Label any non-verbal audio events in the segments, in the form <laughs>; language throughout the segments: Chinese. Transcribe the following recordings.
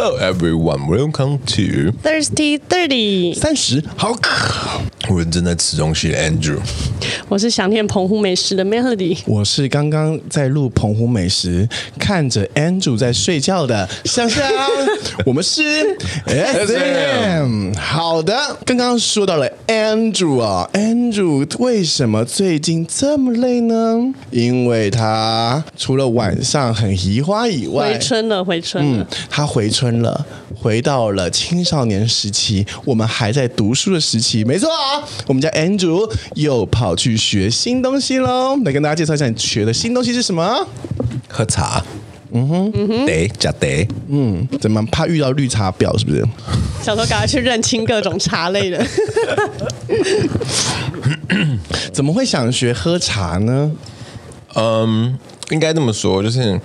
Hello everyone, welcome to Thirsty Thirty。三十好渴， 我正在吃东西的 Andrew，我是想念澎湖美食的 Melody，我是刚刚在录澎湖美食，看着 Andrew 在睡觉的香香。我们是 SM。好的，刚刚说到了 Andrew 啊，Andrew 为什么最近这么累呢？因为他除了晚上很移花以外，回春了，回春了，嗯，他回春了，回到了青少年时期，我们还在读书的时期，没错啊，我们家 Andrew 又跑去学新东西喽。来跟大家介绍一下，你学的新东西是什么？喝茶。嗯哼，嗯哼，得加得，嗯，怎么怕遇到绿茶婊是不是？小时候赶快去认清各种茶类的。<coughs> 怎么会想学喝茶呢？嗯，应该这么说，就是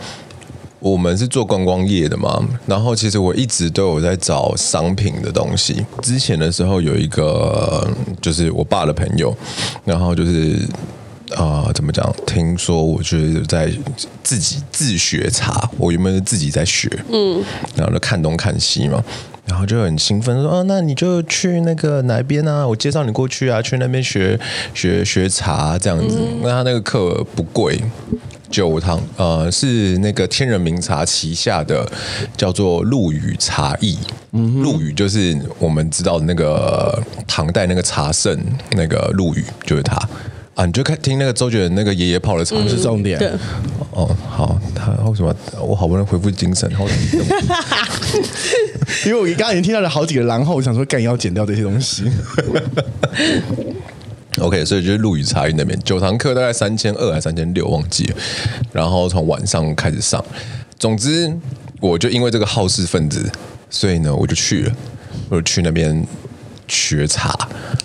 我们是做观光业的嘛，然后其实我一直都有在找商品的东西。之前的时候有一个，就是我爸的朋友，然后就是。啊、呃，怎么讲？听说我就是在自己自学茶，我原本是自己在学，嗯，然后就看东看西嘛，然后就很兴奋说：“啊，那你就去那个哪边啊？我介绍你过去啊，去那边学学学茶这样子。嗯”那他那个课不贵，九堂，呃，是那个天人茗茶旗下的叫做陆羽茶艺，嗯，陆羽就是我们知道的那个唐代那个茶圣，那个陆羽就是他。啊，你就看听那个周杰伦那个爷爷泡的茶是重点。对，哦，好，他为什么我好不容易恢复精神，然后 <laughs> 因为我刚刚已经听到了好几个，然后我想说，干要剪掉这些东西。<laughs> OK，所以就是陆羽茶艺那边九堂课大概三千二还是三千六，忘记了。然后从晚上开始上，总之我就因为这个好事分子，所以呢我就去了，我就去那边学茶。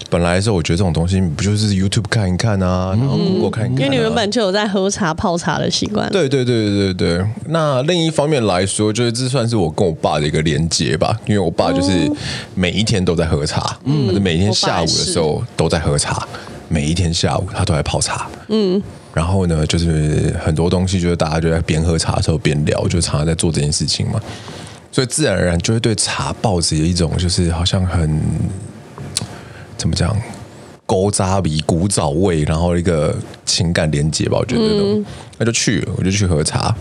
本来的时候，我觉得这种东西不就是 YouTube 看一看啊，然后 Google 看一看，啊嗯。因为你原本就有在喝茶泡茶的习惯。对对对对对对。那另一方面来说，就是这算是我跟我爸的一个连接吧。因为我爸就是每一天都在喝茶，嗯，每一天下午的时候都在喝茶，每一天下午他都在泡茶，嗯。然后呢，就是很多东西，就是大家就在边喝茶的时候边聊，就常常在做这件事情嘛。所以自然而然就会对茶抱着一种就是好像很。怎么讲？勾扎鼻古早味，然后一个情感连接吧，我觉得、嗯、那就去了，我就去喝茶。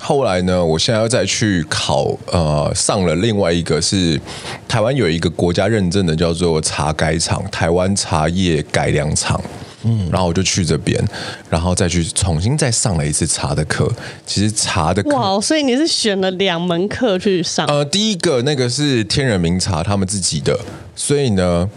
后来呢，我现在要再去考，呃，上了另外一个是台湾有一个国家认证的，叫做茶改厂，台湾茶叶改良厂。嗯，然后我就去这边，然后再去重新再上了一次茶的课。其实茶的课哇，所以你是选了两门课去上？呃，第一个那个是天人名茶他们自己的，所以呢。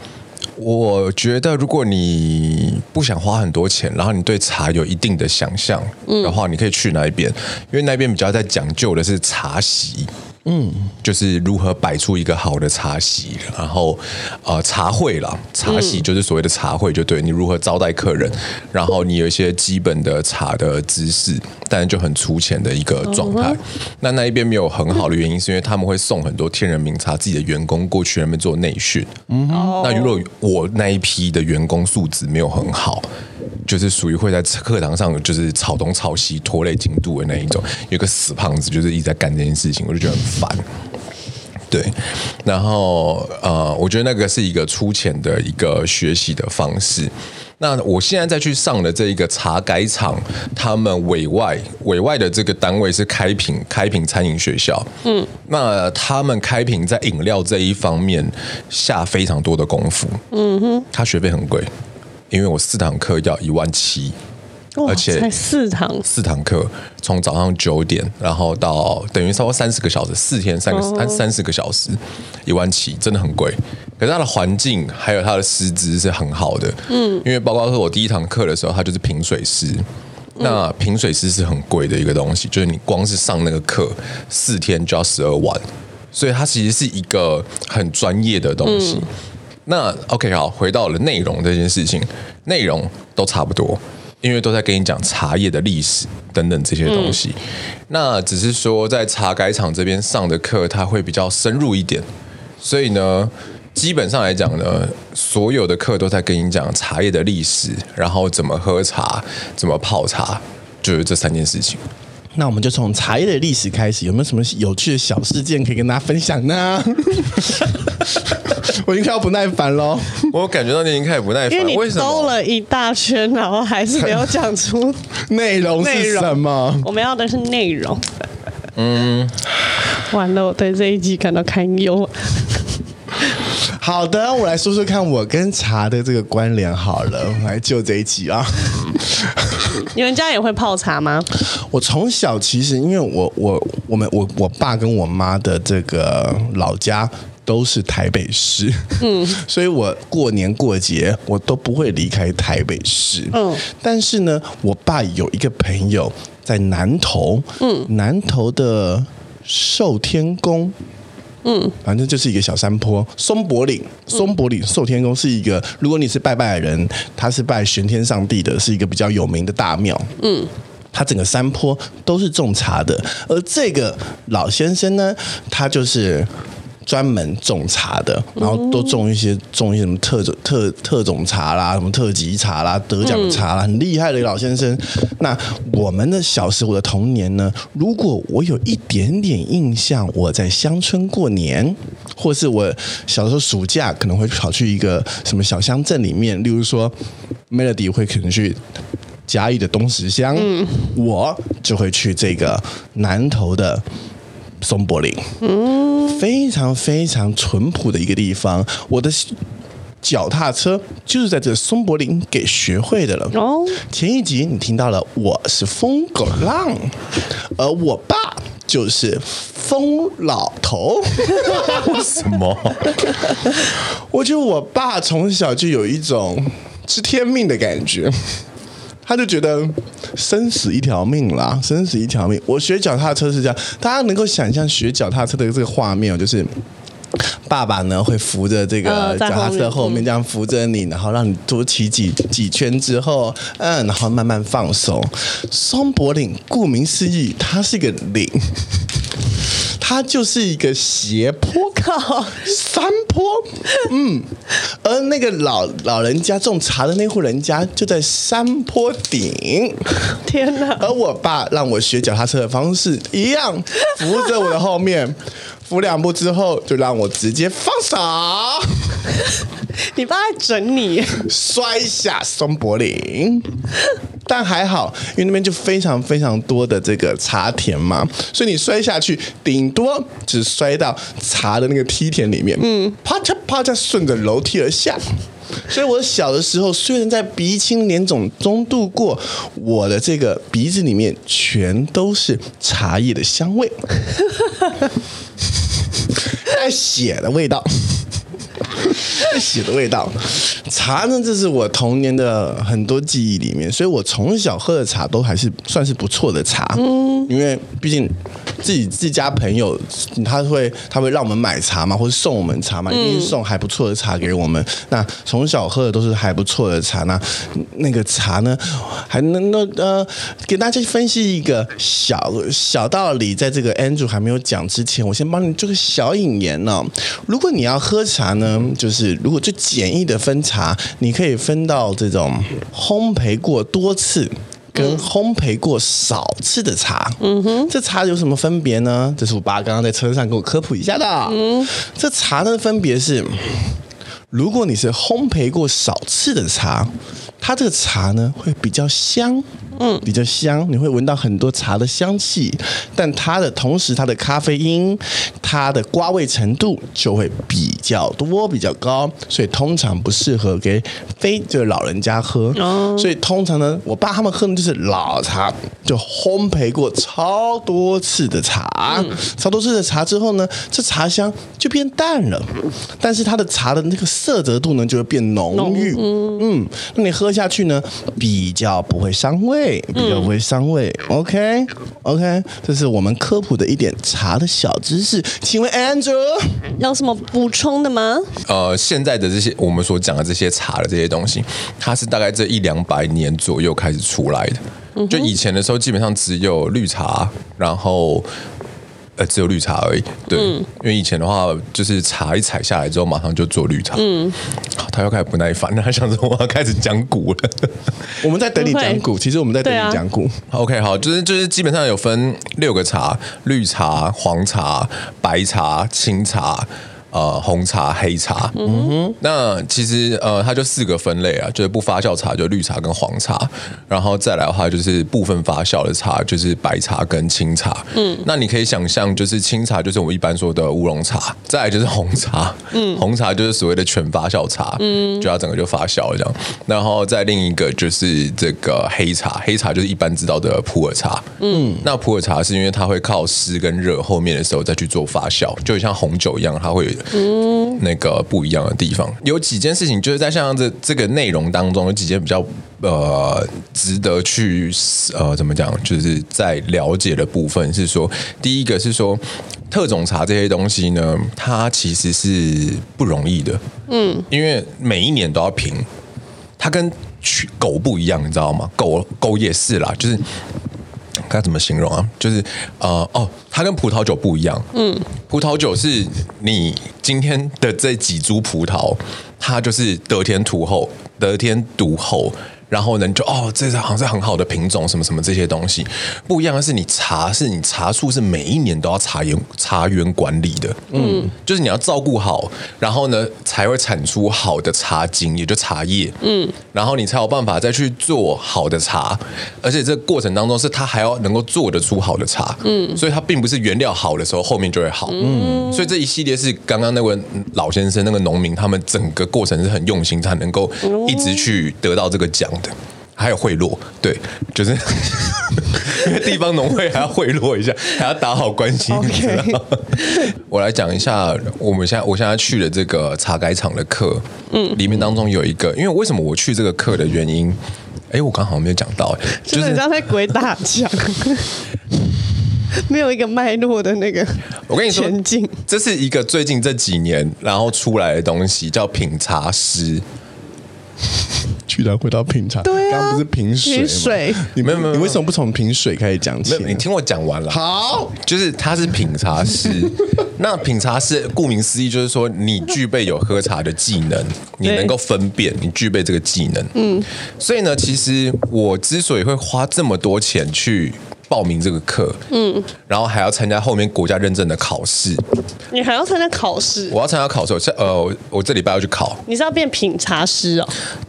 我觉得，如果你不想花很多钱，然后你对茶有一定的想象的话，你可以去那边，因为那边比较在讲究的是茶席。嗯，就是如何摆出一个好的茶席，然后呃茶会啦，茶席就是所谓的茶会，就对你如何招待客人，然后你有一些基本的茶的知识，但就很粗浅的一个状态。那那一边没有很好的原因，是因为他们会送很多天人名茶自己的员工过去那边做内训。嗯，那如果我那一批的员工素质没有很好。就是属于会在课堂上就是吵东吵西拖累进度的那一种，有个死胖子就是一直在干这件事情，我就觉得很烦。对，然后呃，我觉得那个是一个粗浅的一个学习的方式。那我现在再去上的这一个茶改厂，他们委外委外的这个单位是开平开平餐饮学校。嗯，那他们开平在饮料这一方面下非常多的功夫。嗯哼，他学费很贵。因为我四堂课要一万七，而且才四堂。四堂课，从早上九点，然后到等于超过三十个小时，四天三个三三十个小时，一万七真的很贵。可是它的环境还有它的师资是很好的，嗯，因为包括说我第一堂课的时候，它就是评水师，那平水师是很贵的一个东西，就是你光是上那个课四天就要十二万，所以它其实是一个很专业的东西。嗯那 OK 好，回到了内容这件事情，内容都差不多，因为都在跟你讲茶叶的历史等等这些东西。嗯、那只是说在茶改厂这边上的课，它会比较深入一点。所以呢，基本上来讲呢，所有的课都在跟你讲茶叶的历史，然后怎么喝茶，怎么泡茶，就是这三件事情。那我们就从茶叶的历史开始，有没有什么有趣的小事件可以跟大家分享呢？<laughs> 我已经快要不耐烦了，我感觉到你已经开始不耐烦，因为你兜了一大圈，然后还是没有讲出 <laughs> 内容是什么？我们要的是内容。嗯，完了，我对这一集感到堪忧。好的，我来说说看我跟茶的这个关联好了，我来就这一集啊。你们家也会泡茶吗？我从小其实因为我我我们我我爸跟我妈的这个老家都是台北市，嗯，<laughs> 所以我过年过节我都不会离开台北市，嗯，但是呢，我爸有一个朋友在南投，嗯，南投的寿天宫。嗯，反正就是一个小山坡，松柏岭，松柏岭寿天宫是一个，如果你是拜拜的人，他是拜玄天上帝的，是一个比较有名的大庙。嗯，他整个山坡都是种茶的，而这个老先生呢，他就是。专门种茶的，然后都种一些种一些什么特种特特种茶啦，什么特级茶啦，得奖茶啦，很厉害的老先生。那我们的小时候的童年呢？如果我有一点点印象，我在乡村过年，或是我小时候暑假可能会跑去一个什么小乡镇里面，例如说 Melody 会可能去嘉义的东石乡，嗯，我就会去这个南投的。松柏林，嗯，非常非常淳朴的一个地方。我的脚踏车就是在这松柏林给学会的了。哦，前一集你听到了，我是疯狗浪，而我爸就是疯老头。什么？我觉得我爸从小就有一种知天命的感觉。他就觉得生死一条命啦，生死一条命。我学脚踏车是这样，大家能够想象学脚踏车的这个画面哦，就是爸爸呢会扶着这个脚踏车后面这样扶着你，然后让你多骑几几圈之后，嗯，然后慢慢放手。松柏岭顾名思义，它是一个岭。它就是一个斜坡，靠。山坡，嗯，而那个老老人家种茶的那户人家就在山坡顶，天哪！而我爸让我学脚踏车的方式一样，扶着我的后面，扶两步之后就让我直接放手。<laughs> 你爸在整你，摔下松柏岭。但还好，因为那边就非常非常多的这个茶田嘛，所以你摔下去，顶多只摔到茶的那个梯田里面，嗯，啪嚓啪嚓，顺着楼梯而下。所以我小的时候，虽然在鼻青脸肿中度过，我的这个鼻子里面全都是茶叶的香味，<laughs> 带血的味道。<laughs> 血的味道，茶呢，这是我童年的很多记忆里面，所以我从小喝的茶都还是算是不错的茶。嗯，因为毕竟自己自家朋友他会他会让我们买茶嘛，或者送我们茶嘛，一定送还不错的茶给我们。那从小喝的都是还不错的茶，那那个茶呢，还能够呃给大家分析一个小小道理，在这个 Andrew 还没有讲之前，我先帮你做个小引言呢、哦。如果你要喝茶呢，就是。如果最简易的分茶，你可以分到这种烘焙过多次跟烘焙过少次的茶。嗯哼，这茶有什么分别呢？这是我爸刚刚在车上给我科普一下的。嗯，这茶的分别是，如果你是烘焙过少次的茶，它这个茶呢会比较香。嗯，比较香，你会闻到很多茶的香气，但它的同时，它的咖啡因、它的瓜味程度就会比较多、比较高，所以通常不适合给非就是老人家喝。哦，所以通常呢，我爸他们喝的就是老茶，就烘焙过超多次的茶，嗯、超多次的茶之后呢，这茶香就变淡了，但是它的茶的那个色泽度呢就会变浓郁。嗯，嗯，那你喝下去呢，比较不会伤胃。比较不会伤胃。嗯、OK OK，这是我们科普的一点茶的小知识。请问 Andrew 有什么补充的吗？呃，现在的这些我们所讲的这些茶的这些东西，它是大概这一两百年左右开始出来的。就以前的时候，基本上只有绿茶，然后。呃，只有绿茶而已。对，嗯、因为以前的话，就是茶一采下来之后，马上就做绿茶。嗯，他又开始不耐烦，<laughs> 他想说我要开始讲股了。<laughs> 我们在等你讲股，其实我们在等你讲股。啊、OK，好，就是就是基本上有分六个茶：绿茶、黄茶、白茶、青茶。呃，红茶、黑茶，嗯哼，那其实呃，它就四个分类啊，就是不发酵茶，就绿茶跟黄茶，然后再来的话就是部分发酵的茶，就是白茶跟青茶，嗯，那你可以想象，就是青茶就是我们一般说的乌龙茶，再来就是红茶，嗯，红茶就是所谓的全发酵茶，嗯，就它整个就发酵了这样，然后再另一个就是这个黑茶，黑茶就是一般知道的普洱茶，嗯，那普洱茶是因为它会靠湿跟热，后面的时候再去做发酵，就像红酒一样，它会。嗯，那个不一样的地方有几件事情，就是在像这这个内容当中有几件比较呃值得去呃怎么讲，就是在了解的部分是说，第一个是说特种茶这些东西呢，它其实是不容易的，嗯，因为每一年都要评，它跟狗不一样，你知道吗？狗狗也是啦，就是。该怎么形容啊？就是呃哦，它跟葡萄酒不一样。嗯，葡萄酒是你今天的这几株葡萄，它就是得天独厚，得天独厚。然后呢，你就哦，这是好像是很好的品种，什么什么这些东西。不一样的是，你茶是你茶树是每一年都要茶园茶园管理的，嗯，就是你要照顾好，然后呢才会产出好的茶精，也就茶叶，嗯，然后你才有办法再去做好的茶，而且这个过程当中是它还要能够做得出好的茶，嗯，所以它并不是原料好的时候后面就会好，嗯，所以这一系列是刚刚那位老先生那个农民他们整个过程是很用心才能够一直去得到这个奖。还有贿赂，对，就是因为地方农会还要贿赂一下，<laughs> 还要打好关系。我来讲一下，我们现在我现在去的这个茶改厂的课，嗯，里面当中有一个，因为为什么我去这个课的原因，哎，我刚好没有讲到，就是你刚才鬼打墙，<laughs> 没有一个脉络的那个，我跟你说，这是一个最近这几年然后出来的东西，叫品茶师。<laughs> 居然回到品茶，对啊，刚刚不是品水吗？水，你没有没有，你为什么不从品水开始讲起？你听我讲完了。好，就是他是品茶师。<laughs> 那品茶师顾名思义就是说，你具备有喝茶的技能，你能够分辨，你具备这个技能。嗯，所以呢，其实我之所以会花这么多钱去报名这个课，嗯，然后还要参加后面国家认证的考试，你还要参加考试？我要参加考试，我呃，我这礼拜要去考。你是要变品茶师哦？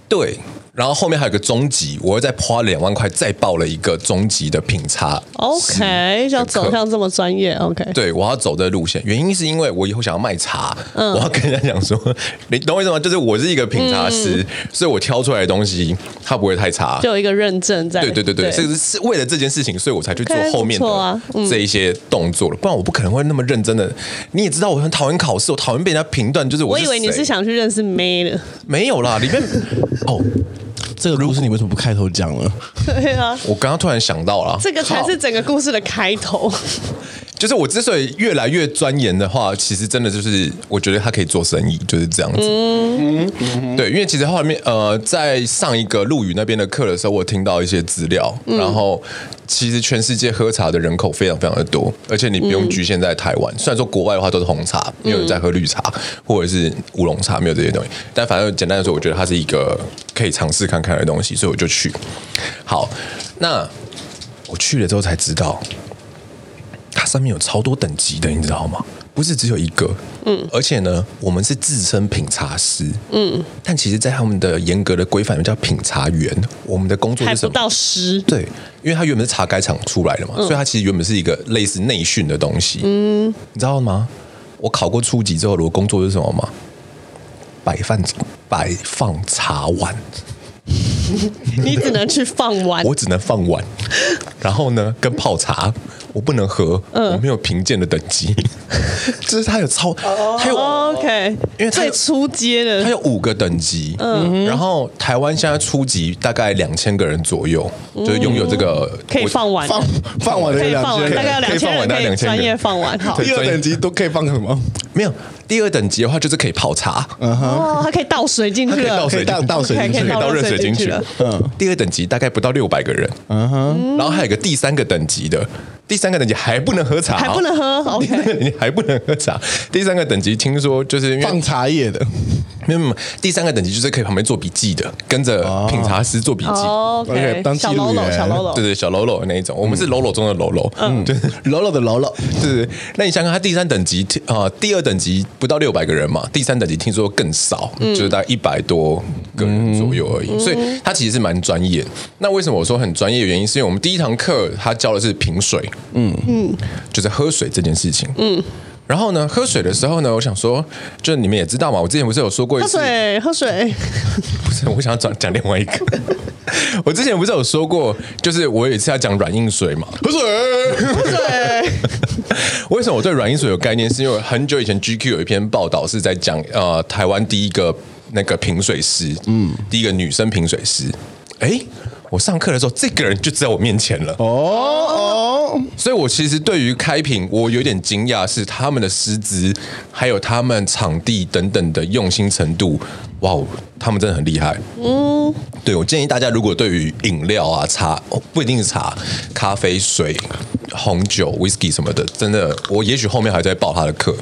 对。然后后面还有个中级，我又再花两万块再报了一个中级的品茶。OK，要走向这么专业。OK，对，我要走这个路线，原因是因为我以后想要卖茶，嗯、我要跟人家讲说，<laughs> 你懂我意思吗？就是我是一个品茶师，嗯、所以我挑出来的东西它不会太差，就有一个认证在。对对对对，这个是为了这件事情，所以我才去做后面的这一些动作了，不然我不可能会那么认真的。你也知道我很讨厌考试，我讨厌被人家评断，就是我是。我以为你是想去认识妹的，没有啦，里面哦。这个故事你为什么不开头讲了？对啊，我刚刚突然想到了，这个才是整个故事的开头。就是我之所以越来越钻研的话，其实真的就是我觉得他可以做生意，就是这样子。嗯嗯，对，因为其实后面呃，在上一个陆羽那边的课的时候，我听到一些资料，嗯、然后其实全世界喝茶的人口非常非常的多，而且你不用局限在台湾。虽然说国外的话都是红茶，没有人在喝绿茶或者是乌龙茶，没有这些东西，但反正简单的说，我觉得它是一个可以尝试看看的东西，所以我就去。好，那我去了之后才知道。它上面有超多等级的，你知道吗？不是只有一个，嗯，而且呢，我们是自称品茶师，嗯，但其实，在他们的严格的规范里面叫品茶员。我们的工作是什么？到师，对，因为他原本是茶改厂出来的嘛，嗯、所以他其实原本是一个类似内训的东西，嗯，你知道吗？我考过初级之后，我的工作是什么吗？摆放摆放茶碗，<laughs> 你只能去放碗，我只能放碗，然后呢，跟泡茶。我不能喝，嗯。我没有评鉴的等级，<laughs> 就是它有超，它有 OK，因为最初阶的，它有五个等级，嗯，然后台湾现在初级大概两千个人左右，就是拥有这个可以放碗。放放碗的两千，大概两千人。可以专业放碗，好，第二等级都可以放什么？没有，第二等级的话就是可以泡茶，嗯哼，哦，它可以倒水进去了，倒水倒倒水进去，可以倒热水进去。了，嗯，第二等级大概不到六百个人，嗯哼，然后还有一个第三个等级的。第三个等级还不能喝茶，还不能喝。<laughs> 第三个等级还不能喝茶。第三个等级听说就是因为放茶叶的，<laughs> 没有没有。第三个等级就是可以旁边做笔记的，跟着品茶师做笔记。哦，OK，当记录员，小喽啰，对对，小喽啰那一种。我们是喽啰中的喽啰，嗯，对，<laughs> 喽啰的喽啰，是。那你想想，他第三等级啊，第二等级不到六百个人嘛，第三等级听说更少，就是大概一百多个人左右而已。所以他其实是蛮专业。那为什么我说很专业的原因，是因为我们第一堂课他教的是品水，嗯嗯，就是喝水这件事情，嗯。然后呢，喝水的时候呢，我想说，就你们也知道嘛，我之前不是有说过一次，喝水，喝水，<laughs> 不是，我想要讲讲另外一个。<laughs> 我之前不是有说过，就是我有一次要讲软硬水嘛，喝水，喝水。<laughs> 为什么我对软硬水有概念？是因为很久以前 GQ 有一篇报道是在讲，呃，台湾第一个那个品水师，嗯，第一个女生品水师，哎。我上课的时候，这个人就在我面前了。哦哦，所以我其实对于开瓶，我有点惊讶，是他们的师资，还有他们场地等等的用心程度。哇哦，他们真的很厉害。嗯，对，我建议大家，如果对于饮料啊、茶，不一定是茶、咖啡、水、红酒、whisky 什么的，真的，我也许后面还在报他的课。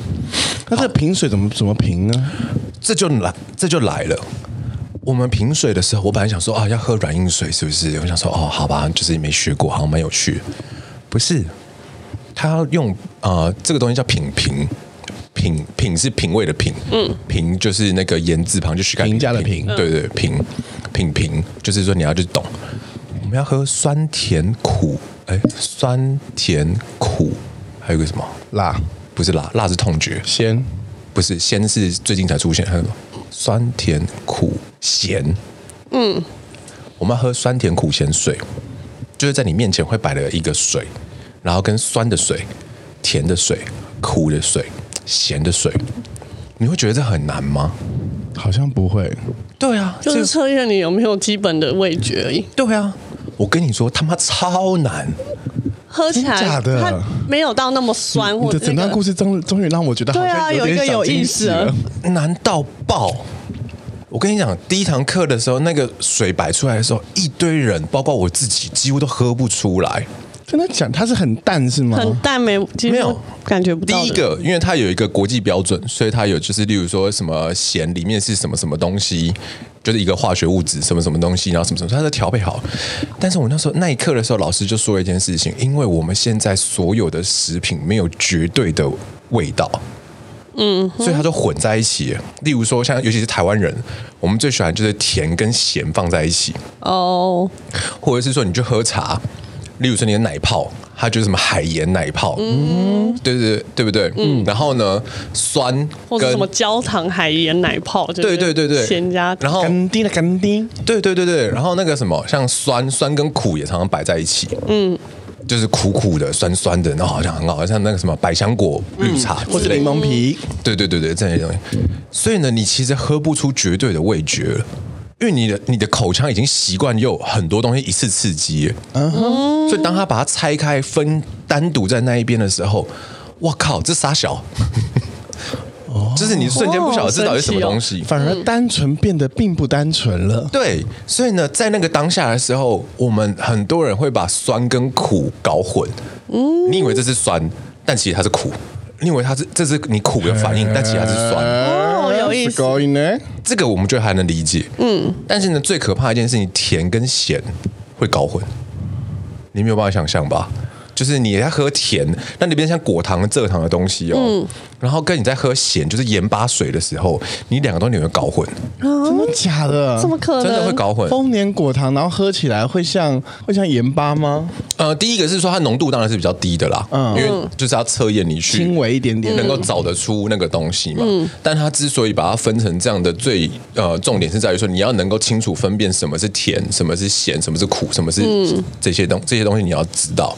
那这个品水怎么怎么评呢？这就来，这就来了。我们品水的时候，我本来想说啊，要喝软硬水是不是？我想说哦，好吧，就是没学过，好像蛮有趣。不是，他要用啊、呃，这个东西叫品评，品品是品味的品，嗯，评就是那个言字旁，就许评价的评，对对，品品评就是说你要去懂，我们要喝酸甜苦，哎，酸甜苦，还有个什么？辣？不是辣，辣是痛觉，鲜。不是鲜是最近才出现，还有什么酸甜苦。咸，嗯，我们要喝酸甜苦咸水，就是在你面前会摆了一个水，然后跟酸的水、甜的水、苦的水、咸的水，你会觉得这很难吗？好像不会。对啊，就是测验你有没有基本的味觉而已。对啊，我跟你说，他妈超难，喝起来假的，它没有到那么酸。我的整段故事终终于让我觉得好像，对啊，有一个有意思，难到爆。我跟你讲，第一堂课的时候，那个水摆出来的时候，一堆人，包括我自己，几乎都喝不出来。真的讲，它是很淡是吗？很淡，没没有感觉不到。第一个，因为它有一个国际标准，所以它有就是，例如说什么咸里面是什么什么东西，就是一个化学物质，什么什么东西，然后什么什么，它都调配好。但是我那时候那一刻的时候，老师就说了一件事情，因为我们现在所有的食品没有绝对的味道。嗯，所以它就混在一起。例如说，像尤其是台湾人，我们最喜欢就是甜跟咸放在一起。哦，或者是说，你去喝茶，例如说你的奶泡，它就是什么海盐奶泡。嗯，对对对，对不对？嗯。然后呢，酸跟或者什么焦糖海盐奶泡，对对对对，咸加然后甘丁的甘丁，对对对对。然后那个什么，像酸酸跟苦也常常摆在一起。嗯。就是苦苦的、酸酸的，然后好像很好，像那个什么百香果绿茶、嗯、或者柠檬皮，对对对对，这些东西。所以呢，你其实喝不出绝对的味觉了，因为你的你的口腔已经习惯有很多东西一次刺激。嗯哼。所以当他把它拆开分单独在那一边的时候，我靠，这傻小。<laughs> 就是你瞬间不晓得这到底是什么东西，反而单纯变得并不单纯了。对，所以呢，在那个当下的时候，我们很多人会把酸跟苦搞混。嗯，你以为这是酸，但其实它是苦；你以为它是这是你苦的反应，但其实它是酸。哦，有意思。这个我们就还能理解。嗯，但是呢，最可怕的一件事情，甜跟咸会搞混，你没有办法想象吧？就是你在喝甜，那里边像果糖、蔗糖的东西哦，嗯、然后跟你在喝咸，就是盐巴水的时候，你两个东西你会搞混，嗯、真的假的？怎么可能？真的会搞混？丰年果糖，然后喝起来会像会像盐巴吗？呃，第一个是说它浓度当然是比较低的啦，嗯，因为就是要测验你去轻微一点点，能够找得出那个东西嘛。嗯、但它之所以把它分成这样的最呃重点是在于说，你要能够清楚分辨什么是甜，什么是咸，什么是苦，什么是这些东、嗯、这些东西你要知道。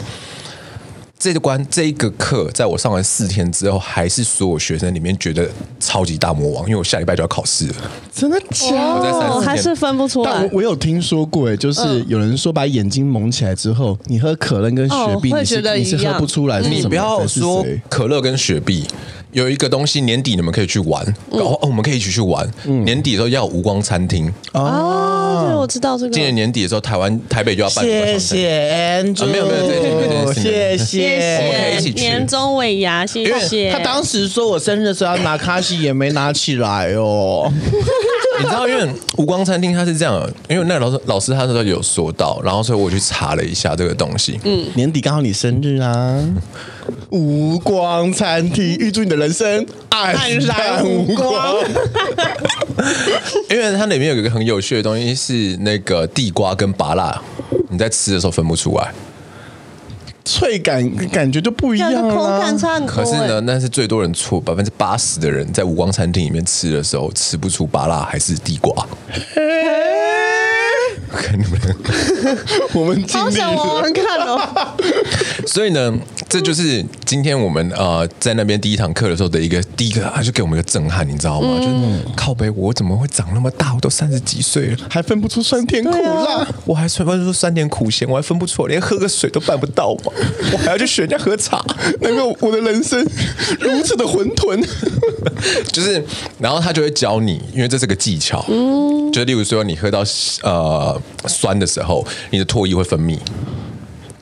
这个关这一个课，在我上完四天之后，还是所有学生里面觉得超级大魔王，因为我下礼拜就要考试了。真的假的？我还是分不出来。但我我有听说过，哎，就是有人说把眼睛蒙起来之后，你喝可乐跟雪碧，你是你是喝不出来。你不要说可乐跟雪碧，有一个东西，年底你们可以去玩，嗯哦，我们可以一起去玩。年底的时候要有无光餐厅，哦，对，我知道这个。今年年底的时候，台湾台北就要办无光谢厅。谢 Andrew，啊没有没有这件这件事情谢谢我们可以一起去年终尾牙，谢谢。他当时说我生日的时候要拿卡西，也没拿起来哦。<laughs> 你知道，因为无光餐厅它是这样的，因为那个老师老师他那时候有说到，然后所以我去查了一下这个东西。嗯，年底刚好你生日啊！无光餐厅，预祝你的人生黯然无光。<laughs> 因为它里面有一个很有趣的东西是那个地瓜跟芭辣，你在吃的时候分不出来。脆感感觉就不一样啊感！差很多。可是呢，，那是最多人错，百分之八十的人在五光餐厅里面吃的时候吃不出芭辣还是地瓜。跟你们，我们尽力好想玩了。玩看哦。<laughs> 所以呢，这就是今天我们呃在那边第一堂课的时候的一个第一个，他就给我们一个震撼，你知道吗？就是靠北，我怎么会长那么大？我都三十几岁了，还分不出酸甜苦辣 <laughs> 啊，我还分不出酸甜苦咸，我还分不出，连喝个水都办不到嘛，我还要去学人家喝茶。难 <laughs> 怪我的人生如此的混沌。就是，然后他就会教你，因为这是个技巧，嗯，就例如说你喝到呃酸的时候，你的唾液会分泌。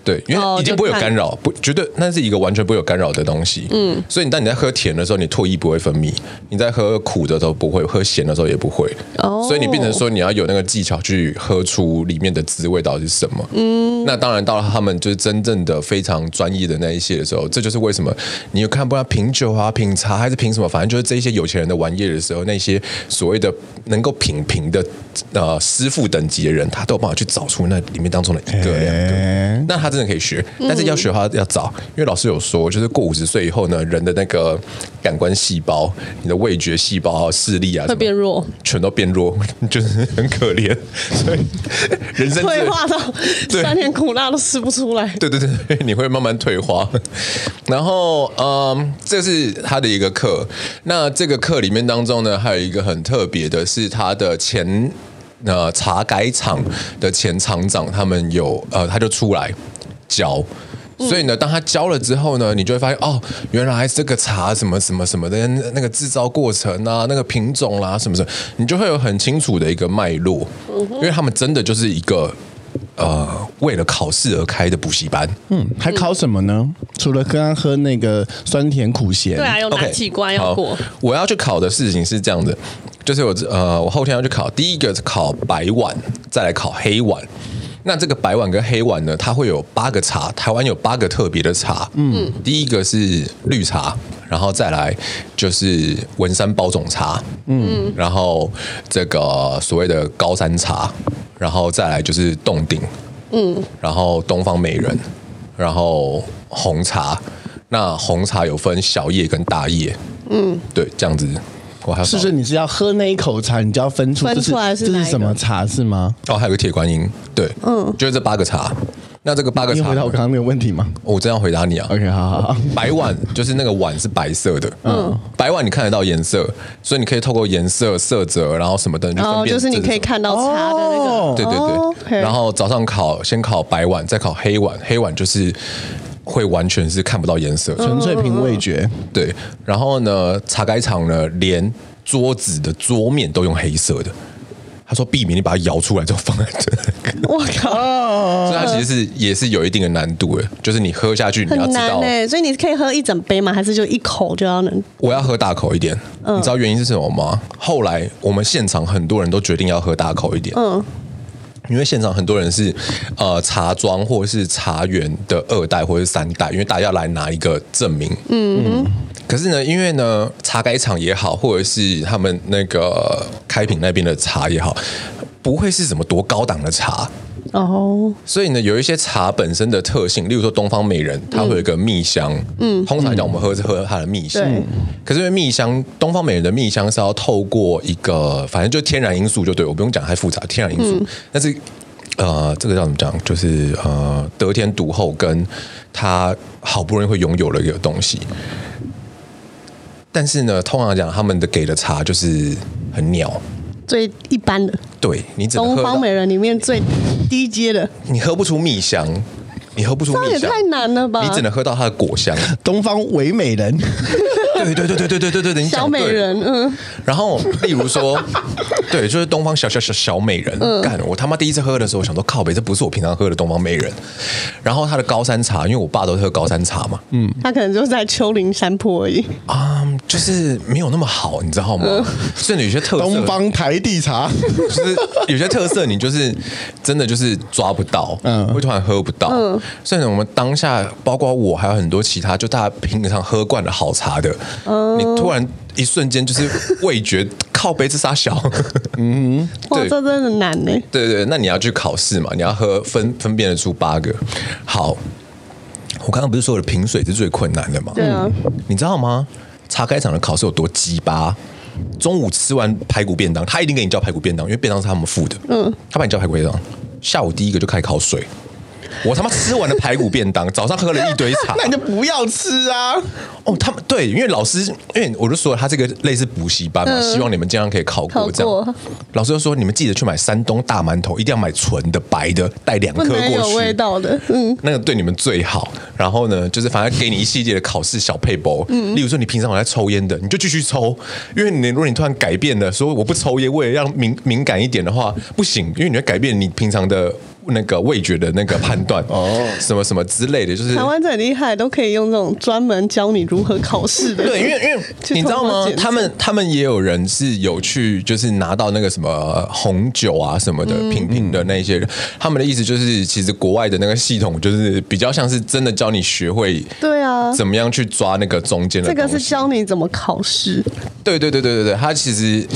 对，因哦为已经不会有干扰，不绝对那是一个完全不会有干扰的东西。嗯，所以你当你在喝甜的时候，你唾液不会分泌；你在喝苦的时候不会，喝咸的时候也不会。哦所以你变成说你要有那个技巧去喝出里面的滋味到底是什么。嗯，那当然到了他们就是真正的非常专业的那一些的时候，这就是为什么你有看不到品酒啊、品茶还是品什么，反正就是这些有钱人的玩意的时候，那些所谓的能够品评的呃师傅等级的人，他都有办法去找出那里面当中的一个两个。哎那他真的可以学，但是要学的话要早，因为老师有说，就是过五十岁以后呢，人的那个感官细胞、你的味觉细胞啊、视力啊，会变弱，全都变弱，<laughs> 就是很可怜。所以人生退化到酸甜苦辣都吃不出来。对对对，<laughs> 你会慢慢退化。然后，嗯，这是他的一个课。那这个课里面当中呢，还有一个很特别的是他的前呃茶改厂的前厂长，他们有呃，他就出来教。所以呢，当他教了之后呢，你就会发现哦，原来这个茶什么什么什么的那个制造过程啊，那个品种啦、什么什么，你就会有很清楚的一个脉络，因为他们真的就是一个呃为了考试而开的补习班。嗯，还考什么呢？除了刚刚喝那个酸甜苦咸，对啊，有哪几关要好过？我要去考的事情是这样的，就是我呃，我后天要去考，第一个是考白碗，再来考黑碗。那这个白碗跟黑碗呢，它会有八个茶，台湾有八个特别的茶。嗯，第一个是绿茶，然后再来就是文山包种茶。嗯，然后这个所谓的高山茶，然后再来就是洞顶。嗯，然后东方美人，然后红茶。那红茶有分小叶跟大叶。嗯，对，这样子。我还有是不是你是要喝那一口茶，你就要分出分这是出来是哪一个？这是什么茶是吗？哦，还有个铁观音，对，嗯，就是这八个茶。那这个八个茶。你回答我刚刚那个问题吗？我真要回答你啊。？OK，好好好。白碗就是那个碗是白色的，嗯，白碗你看得到颜色，所以你可以透过颜色、色泽，然后什么的，然后就是你可以看到茶的那个，哦。对对对，哦，OK。然后早上烤先烤白碗，再烤黑碗，黑碗就是会完全是看不到颜色，纯粹凭味觉，对。然后呢，茶改厂呢，连桌子的桌面都用黑色的。他说避免你把它摇出来之后放在这个，我靠，<laughs> 所以它其实是也是有一定的难度的，就是你喝下去你要知道。所以你可以喝一整杯吗？还是就一口就要能？我要喝大口一点。你知道原因是什么吗？后来我们现场很多人都决定要喝大口一点。嗯，因为现场很多人是呃茶庄或者是茶园的二代或者是三代，因为大家要来拿一个证明。嗯，可是呢，因为呢茶改厂也好，或者是他们那个开平那边的茶也好，不会是什么多高档的茶。哦，所以呢，有一些茶本身的特性，例如说东方美人，它会有一个蜜香。嗯，通常来讲，我们喝是喝它的蜜香。对可是因为蜜香，东方美人的蜜香是要透过一个，反正就天然因素就对，我不用讲太复杂，天然因素。但是呃，这个叫怎么讲？就是呃，得天独厚，跟他好不容易会拥有了一个东西。但是呢，通常来讲，他们的给的茶就是很鸟。最一般的。对你只能喝到东方美人里面最低阶的，你喝不出蜜香，你喝不出蜜香，也太难了吧。你只能喝到它的果香。<laughs> 东方唯美人，对对对对对对对对，小美人，嗯。然后，例如说，<laughs> 对，就是东方小小小小美人。干，我他妈第一次喝的时候，我想说靠北，这不是我平常喝的东方美人。然后他的高山茶，因为我爸都喝高山茶嘛，嗯，他可能就是在丘陵山坡而已啊，就是没有那么好，你知道吗？<laughs> 甚至有些特色，东方台地茶，<laughs> 就是有些特色，你就是真的就是抓不到，嗯，会突然喝不到，嗯。甚至我们当下，包括我，还有很多其他，就大家平常喝惯的好茶的，嗯，你突然。一瞬间就是味觉靠杯子杀小，<laughs> 嗯，哇，这真的难呢。对对，那你要去考试嘛？你要喝分分辨得出八个。好，我刚刚不是说的瓶水是最困难的吗？对啊，你知道吗？茶开场的考试有多鸡巴？中午吃完排骨便当，他一定给你叫排骨便当，因为便当是他们付的。嗯，他把你叫排骨便当，下午第一个就开始考水。我他妈吃完了排骨便当，早上喝了一堆茶，<laughs> 那你就不要吃啊！哦，他们对，因为老师，因为我就说他这个类似补习班嘛，嗯、希望你们经常可以考过这样。老师就说你们记得去买山东大馒头，一定要买纯的白的，带两颗过去，有味道的，嗯，那个对你们最好。然后呢，就是反正给你一系列的考试小配包，嗯，例如说你平常有在抽烟的，你就继续抽，因为你如果你突然改变了，说我不抽烟，为了让敏敏感一点的话，不行，因为你会改变你平常的。那个味觉的那个判断哦，什么什么之类的，就是台湾很厉害，都可以用这种专门教你如何考试的。对，因为因为你知道吗？他们他们也有人是有去，就是拿到那个什么红酒啊什么的品评的那些人，他们的意思就是，其实国外的那个系统就是比较像是真的教你学会，对啊，怎么样去抓那个中间的。这个是教你怎么考试。对对对对对对，他其实，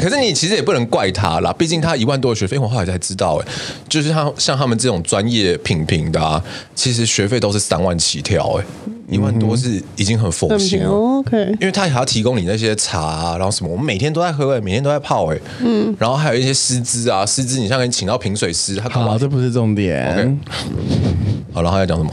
可是你其实也不能怪他啦，毕竟他一万多的学费，我后来才知道，哎，就是他。像他们这种专业品评的啊，其实学费都是三万起跳，哎，一万多是已经很佛心了。OK，因为他还要提供你那些茶啊，然后什么，我们每天都在喝，哎，每天都在泡，哎，嗯，然后还有一些师资啊，师资，你像给你请到评水师，他干嘛？这不是重点。OK，好，然后还要讲什么？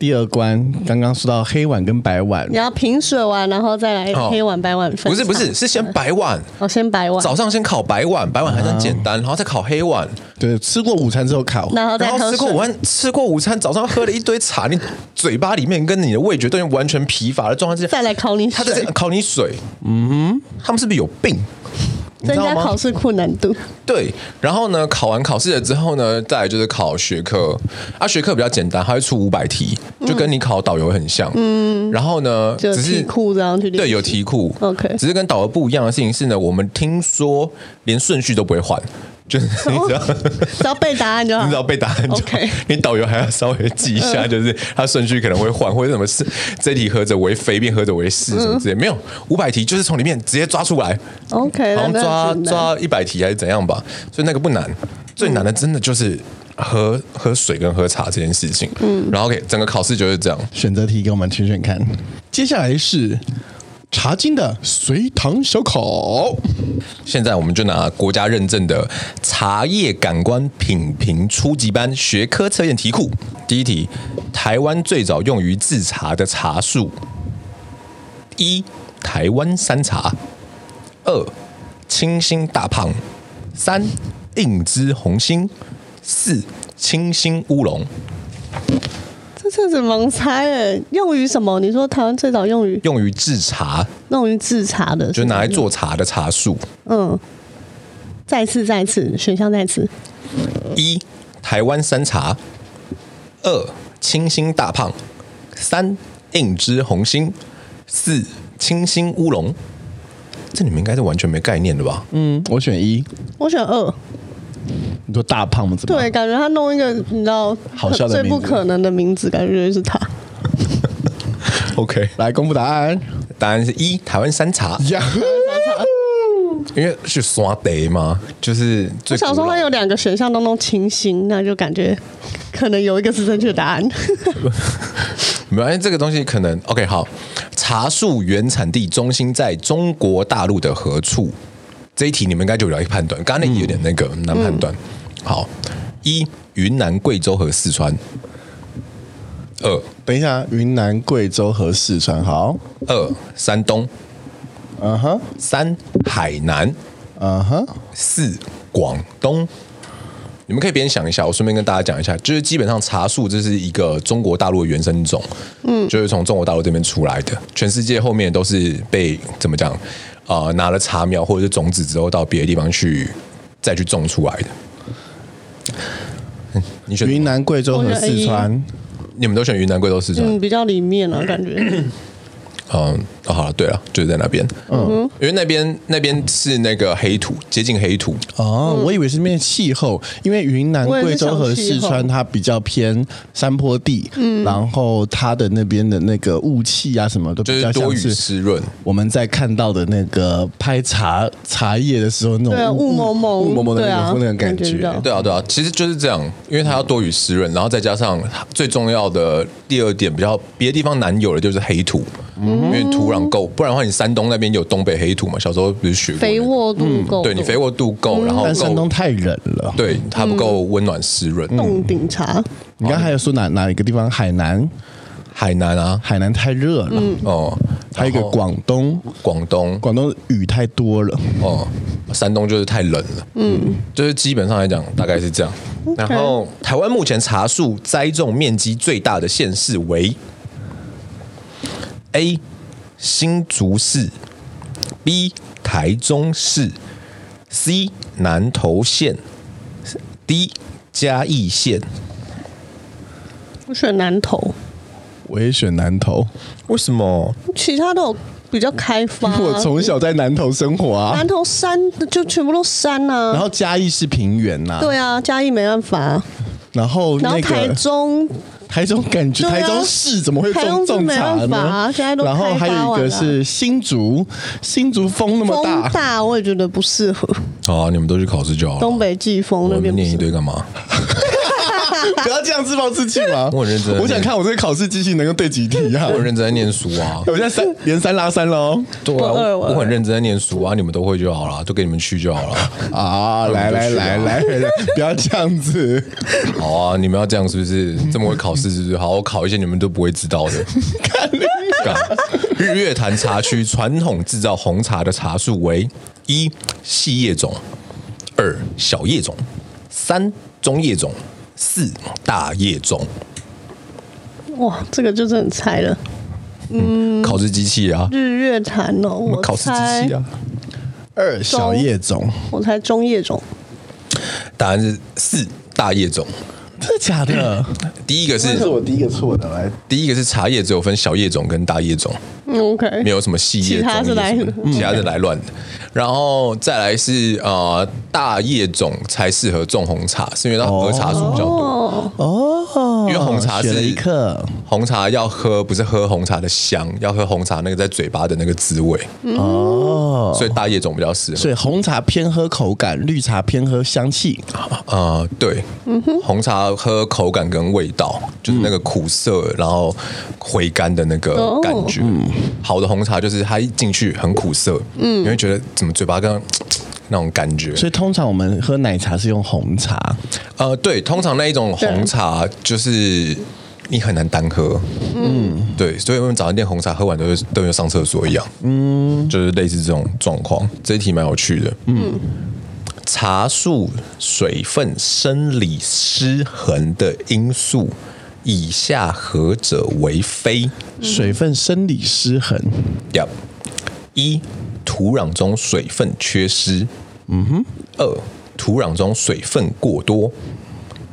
第二关刚刚说到黑碗跟白碗，你要平水完，然后再来黑碗白碗分。不是不是，是先白碗。哦，先白碗。早上先烤白碗，白碗还算简单，然后再烤黑碗。对，吃过午餐之后烤，然后再喝。吃过午餐，吃过午餐，早上喝了一堆茶，你嘴巴里面跟你的味觉都已经完全疲乏的状态之下，再来烤你水。他在烤你水。嗯哼，他们是不是有病？增加考试困难度。对，然后呢，考完考试了之后呢，再来就是考学科。啊，学科比较简单，它会出五百题，就跟你考导游很像。嗯。然后呢，就题库这样去对，有题库。OK。只是跟导游不一样的事情是呢，我们听说连顺序都不会换。就是你只要只要背答案就好，你只要背答案就好。Okay. 你导游还要稍微记一下，就是它顺序可能会换，或者什么是这题合着为非，变合着为是什么之类。没有五百题，就是从里面直接抓出来。OK，然后抓抓一百题还是怎样吧。所以那个不难，最难的真的就是喝喝水跟喝茶这件事情。嗯，然后 OK，整个考试就是这样。选择题给我们选选看。接下来是。茶经的随堂小考，现在我们就拿国家认证的茶叶感官品评初级班学科测验题库。第一题：台湾最早用于制茶的茶树，一台湾山茶，二清新大胖，三硬枝红心，四清新乌龙。这是盲猜诶，用于什么？你说台湾最早用于用于制茶，用于制茶的，就拿来做茶的茶树。嗯，再次再次选项再次，一台湾山茶，二清新大胖，三硬枝红心，四清新乌龙。这你们应该是完全没概念的吧？嗯，我选一，我选二。你说大胖子？对，感觉他弄一个你知道好笑的最不可能的名字，感觉就是他。<laughs> OK，来公布答案。答案是一台湾山茶。<laughs> 因为是刷得嘛，就是最。我想说他有两个选项当中清新，那就感觉可能有一个是正确答案。<laughs> 没关系，这个东西可能 OK。好，茶树原产地中心在中国大陆的何处？这一题你们应该就容易判断，刚刚那题有点那个难判断。嗯、好，一云南、贵州和四川。二，等一下，云南、贵州和四川。好，二山东。嗯哼、uh。三海南。嗯哼、uh。四广东。你们可以边想一下，我顺便跟大家讲一下，就是基本上茶树这是一个中国大陆的原生种，嗯，就是从中国大陆这边出来的，全世界后面都是被怎么讲，呃，拿了茶苗或者是种子之后到别的地方去再去种出来的。嗯，你选云南、贵州和四川，你们都选云南、贵州、四川，嗯，比较里面啊，感觉。嗯，哦，好了，对了，就是在那边，嗯，因为那边那边是那个黑土，接近黑土。哦，我以为是那边气候，因为云南、贵州和四川它比较偏山坡地，嗯，然后它的那边的那个雾气啊什么都比较多雨湿润。我们在看到的那个拍茶茶叶的时候，那种雾蒙蒙、雾蒙蒙的那个那种感觉，对啊，对啊，其实就是这样，因为它要多雨湿润，然后再加上最重要的第二点，比较别的地方难有的就是黑土。嗯，因为土壤够，不然的话，你山东那边有东北黑土嘛？小时候不是学过，肥沃度够，对你肥沃度够，然后但山东太冷了，对它不够温暖湿润。冻顶茶，你刚还有说哪哪一个地方？海南，海南啊，海南太热了哦。还有一个广东，广东，广东雨太多了哦。山东就是太冷了，嗯，就是基本上来讲大概是这样。然后台湾目前茶树栽种面积最大的县市为。A 新竹市，B 台中市，C 南投县，D 嘉义县。我选南投。我也选南投。为什么？其他都有比较开发。我从小在南投生活啊。南投山就全部都山啊。然后嘉义是平原呐。对啊，嘉义没办法。然后然后台中。台中感觉，台中市怎么会种种茶呢？然后还有一个是新竹，新竹风那么大，风大我也觉得不适合。好啊，你们都去考试就好了。东北季风那边念一堆干嘛？<laughs> <laughs> 不要这样自暴自弃嘛！我很认真，我想看我这个考试机器能够对几题啊！我很认真在念书啊！<laughs> 我现在三连三拉三喽。对啊，我很认真在念书啊！你们都会就好了，都给你们去就好了 <laughs> 啊！来来来来，不要这样子。好啊，你们要这样是不是？这么会考试是不是？好，我考一些你们都不会知道的。看日月潭茶区传统制造红茶的茶树为：一细叶种，二小叶种，三中叶种。四大叶种，哇，这个就是很猜了。嗯，考试机器啊，日月潭哦，我考试机器啊。二小叶种，我猜中叶种。答案是四大叶种，真的假的？<laughs> 第一个是，是我第一个错的。来，第一个是茶叶，只有分小叶种跟大叶种。OK，没有什么细叶种，其他是来，其他是来乱的。然后再来是呃大叶种才适合种红茶，是因为它喝茶树比较多哦。因为红茶是一克，红茶要喝不是喝红茶的香，要喝红茶那个在嘴巴的那个滋味哦。所以大叶种比较适合。所以红茶偏喝口感，绿茶偏喝香气啊、呃。对，红茶喝口感跟味道，就是那个苦涩，然后回甘的那个感觉。好的红茶就是它一进去很苦涩，嗯，你会觉得。怎么嘴巴刚刚那种感觉？所以通常我们喝奶茶是用红茶。呃，对，通常那一种红茶就是你很难单喝。嗯，对，所以我们早餐店红茶喝完都是都有上厕所一样。嗯，就是类似这种状况。这一题蛮有趣的。嗯，茶树水分生理失衡的因素，以下何者为非？水分生理失衡。要一。土壤中水分缺失，嗯哼。二，土壤中水分过多。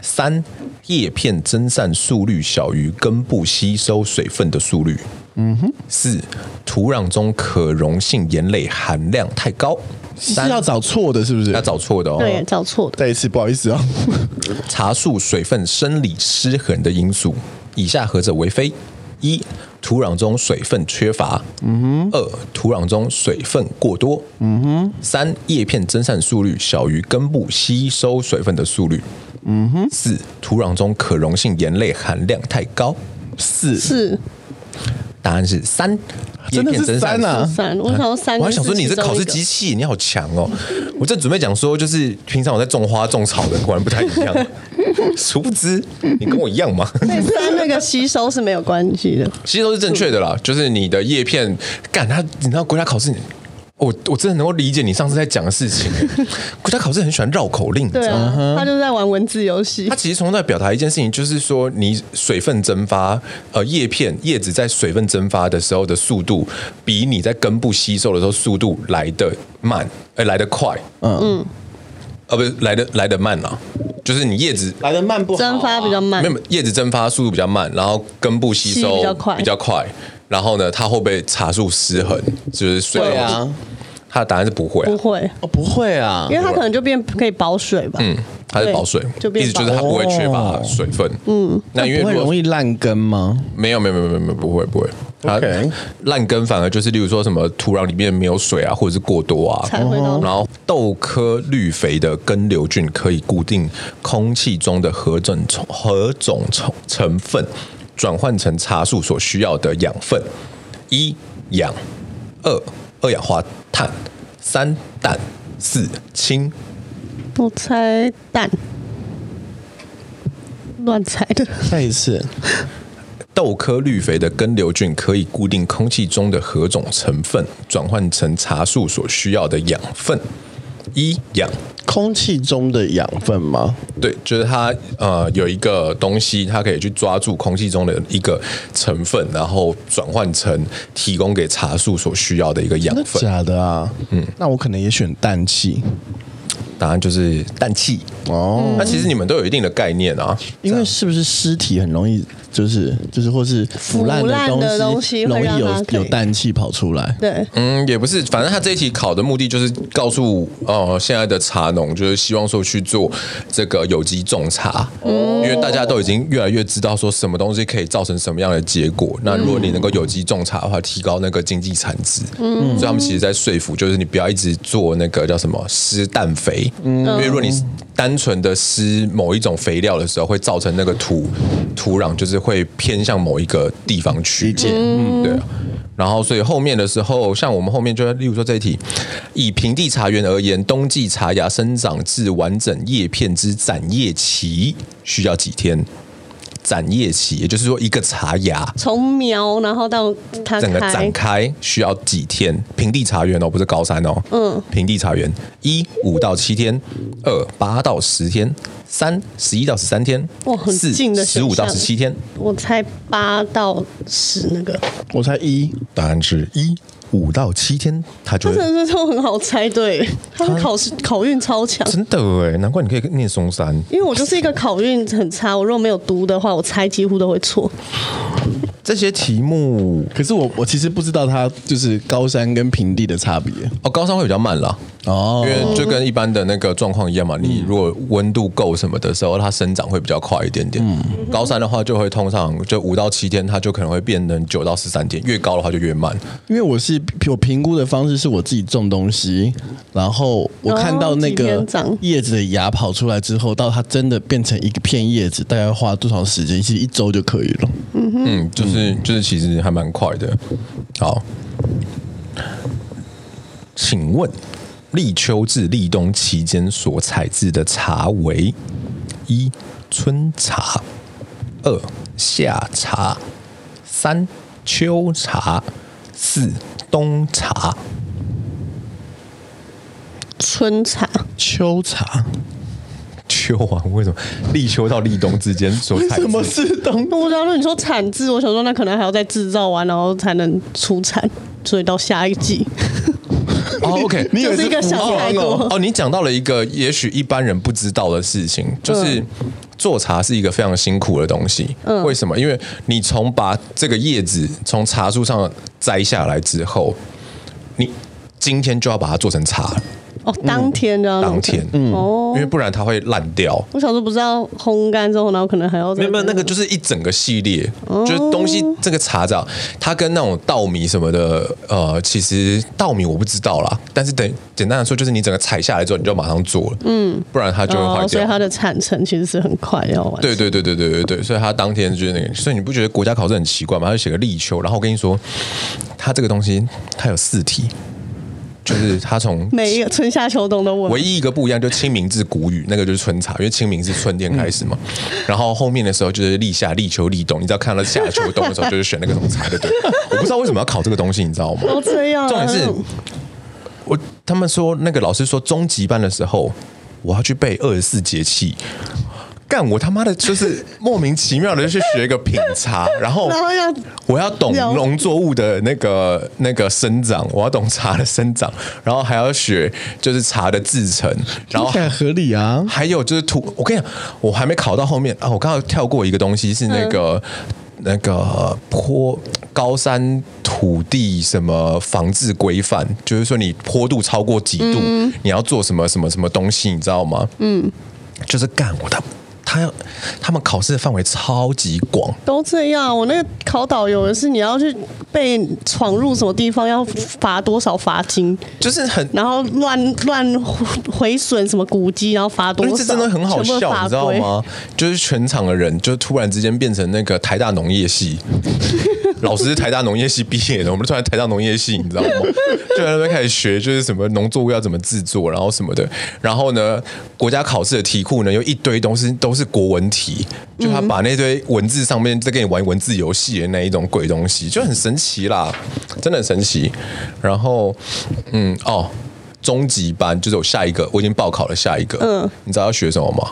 三，叶片蒸散速率小于根部吸收水分的速率。嗯哼。四，土壤中可溶性盐类含量太高。是要找错的，是不是？要找错的哦。对，找错的。再一次，不好意思啊。茶树水分生理失衡的因素，以下何者为非？一、土壤中水分缺乏。嗯哼。二、土壤中水分过多。嗯哼。三、叶片蒸散速率小于根部吸收水分的速率。嗯哼。四、土壤中可溶性盐类含量太高。四。四。答案是三。真的是三啊！三，我想说三。我还想说你这考试机器，你好强哦！我正准备讲说，就是平常我在种花种草的，果然不太一样。<laughs> 殊不知，你跟我一样吗？那跟那个吸收是没有关系的，吸收是正确的啦。就是你的叶片，干它，你知道国家考试，我我真的能够理解你上次在讲的事情。<laughs> 国家考试很喜欢绕口令，对啊，他就是在玩文字游戏。他其实从在表达一件事情，就是说你水分蒸发，呃，叶片叶子在水分蒸发的时候的速度，比你在根部吸收的时候速度来得慢，呃，来得快。嗯嗯，呃，不是来的来的慢啊，就是你叶子来的慢不好，蒸发比较慢，没有叶子蒸发速度比较慢，然后根部吸收比较快，比较快。然后呢，它会不会茶树失衡？就是水啊？它的答案是不会、啊，不会哦，不会啊，因为它可能就变可以保水吧。嗯，它是保水，就变意思就是它不会缺乏水分。嗯，那因为会容易烂根吗？没有，没有，没有，没有，没有，不会，不会。它 Okay 烂根反而就是，例如说什么土壤里面没有水啊，或者是过多啊，才会。然后豆科绿肥的根瘤菌可以固定空气中的何种何种成成分，转换成茶树所需要的养分。一氧，二二氧化碳，三氮，四氢。我猜氮，乱猜的。再一次，豆科绿肥的根瘤菌可以固定空气中的何种成分，转换成茶树所需要的养分。一氧。空气中的养分吗？对，就是它呃有一个东西，它可以去抓住空气中的一个成分，然后转换成提供给茶树所需要的一个养分。假的啊？嗯，那我可能也选氮气。答案就是氮气哦。那其实你们都有一定的概念啊，因为是不是尸体很容易就是就是或是腐烂的东西容易有有氮气跑出来？对，嗯，也不是，反正他这一题考的目的就是告诉呃现在的茶农，就是希望说去做这个有机种茶，因为大家都已经越来越知道说什么东西可以造成什么样的结果。那如果你能够有机种茶的话，提高那个经济产值，嗯，所以他们其实在说服，就是你不要一直做那个叫什么施氮肥。嗯，因为如果你单纯的施某一种肥料的时候，会造成那个土土壤就是会偏向某一个地方去。嗯，对。然后，所以后面的时候，像我们后面就要，例如说这一题，以平地茶园而言，冬季茶芽生长至完整叶片之展叶期需要几天？展叶期，也就是说一个茶芽。从苗然后到它整个展开需要几天？平地茶园哦，不是高山哦。嗯，平地茶园。一五到七天，二八到十天，三十一到十三天，哇，很近的四十五到十七天。我猜八到十那个，我猜一，答案是一。五到七天，他觉得真的是都很好猜，对，他的考试考运超强，真的哎，难怪你可以念松山，因为我就是一个考运很差，我如果没有读的话，我猜几乎都会错。这些题目，可是我我其实不知道它就是高山跟平地的差别哦，高山会比较慢啦，哦，因为就跟一般的那个状况一样嘛，你如果温度够什么的时候，它生长会比较快一点点。嗯，高山的话就会通常就五到七天，它就可能会变成九到十三天，越高的话就越慢。因为我是我评估的方式是我自己种东西，然后我看到那个叶子的芽跑出来之后，到它真的变成一片叶子，大概花多少时间？其实一周就可以了。嗯哼，嗯，就。是，就是其实还蛮快的。好，请问立秋至立冬期间所采制的茶为：一、春茶；二、夏茶；三、秋茶；四、冬茶。春茶、秋茶。秋啊，为什么立秋到立冬之间所产？什么是冬？<laughs> 我想说你说产制，我想说那可能还要再制造完，然后才能出产，所以到下一季。哦，OK，<laughs> 你也是一个小太多哦。你讲到了一个也许一般人不知道的事情，就是做茶是一个非常辛苦的东西。嗯，为什么？因为你从把这个叶子从茶树上摘下来之后，你今天就要把它做成茶。哦，当天的、嗯、当天，嗯，哦，因为不然它会烂掉。我小时候不知道烘干之后，然后可能还要没有没有那个就是一整个系列，哦、就是东西这个茶这样，它跟那种稻米什么的，呃，其实稻米我不知道啦，但是等简单的说，就是你整个采下来之后，你就马上做了，嗯，不然它就会坏掉、哦。所以它的产程其实是很快要完。对对对对对对对，所以它当天就是那个，所以你不觉得国家考试很奇怪吗？他就写个立秋，然后我跟你说，它这个东西它有四题。就是他从每一个春夏秋冬都问，唯一一个不一样，就清明至谷雨，那个就是春茶，因为清明是春天开始嘛。然后后面的时候就是立夏、立秋、立冬，你知道看到夏秋冬的时候，就是选那个什么茶，对不对？我不知道为什么要考这个东西，你知道吗？哦，这样。重点是我他们说那个老师说中级班的时候，我要去背二十四节气。干我他妈的，就是莫名其妙的就去学一个品茶，然后 <laughs> 我要懂农作物的那个那个生长，我要懂茶的生长，然后还要学就是茶的制成，然后很合理啊。还有就是土，我跟你讲，我还没考到后面啊，我刚刚跳过一个东西是那个、嗯、那个坡高山土地什么防治规范，就是说你坡度超过几度，嗯、你要做什么什么什么东西，你知道吗？嗯，就是干我的。他要，他们考试的范围超级广，都这样。我那个考导游的是，你要去被闯入什么地方要罚多少罚金，就是很，然后乱乱毁损什么古迹，然后罚多少，这真的很好笑，你知道吗？就是全场的人就突然之间变成那个台大农业系。<laughs> 老师是台大农业系毕业的，我们突然台大农业系，你知道吗？<laughs> 就在那边开始学，就是什么农作物要怎么制作，然后什么的。然后呢，国家考试的题库呢，有一堆东西都是国文题，就他把那堆文字上面在跟你玩文字游戏的那一种鬼东西，就很神奇啦，真的很神奇。然后，嗯，哦，中级班就是我下一个，我已经报考了下一个。嗯，你知道要学什么吗？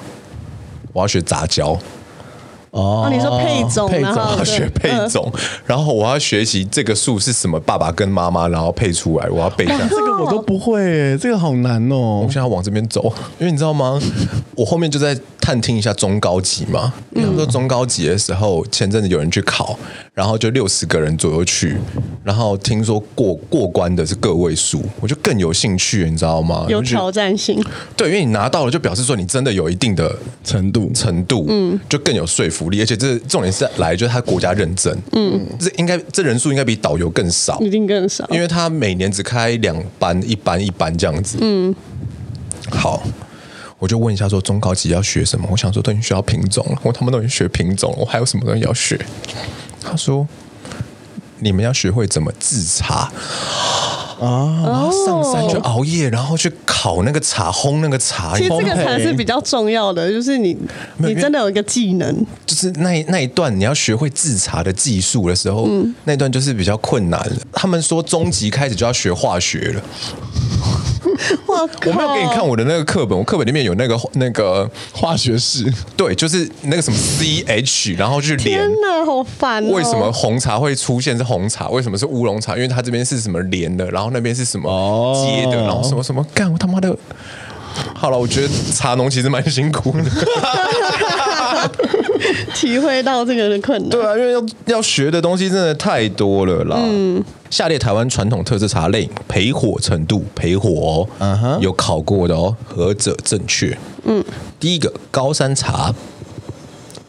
我要学杂交。哦，你说配种，配种，我要学配种，然后我要学习这个树是什么爸爸跟妈妈，然后配出来，我要背下来。<laughs> 这个我都不会，这个好难哦。我现在要往这边走，因为你知道吗？我后面就在探听一下中高级嘛。他们说中高级的时候，前阵子有人去考，然后就六十个人左右去，然后听说过过关的是个位数，我就更有兴趣，你知道吗？有挑战性。对，因为你拿到了，就表示说你真的有一定的程度，程度，嗯，就更有说服力。而且这重点是来，就是他国家认证，嗯，这应该这人数应该比导游更少，一定更少，因为他每年只开两班，一班一班这样子，嗯，好，我就问一下说中高级要学什么？我想说都已经学到品种了，我他们都已经学品种了，我还有什么东西要学？他说你们要学会怎么制茶。啊！然后上山去熬夜，然后去烤那个茶，烘那个茶。其实这个才是比较重要的，就是你你真的有一个技能。就是那那一段你要学会制茶的技术的时候，嗯、那一段就是比较困难了。他们说中级开始就要学化学了。<laughs> 我我没有给你看我的那个课本，我课本里面有那个那个化学式，对，就是那个什么 C H，然后去连。天哪，好烦哦！为什么红茶会出现是红茶？为什么是乌龙茶？因为它这边是什么连的，然后那边是什么接的，然后什么什么干？我他妈的！好了，我觉得茶农其实蛮辛苦的。<laughs> 体会到这个的困难。对啊，因为要要学的东西真的太多了啦。嗯。下列台湾传统特色茶类焙火程度，焙火，嗯哼，有考过的哦，何者正确？嗯，第一个高山茶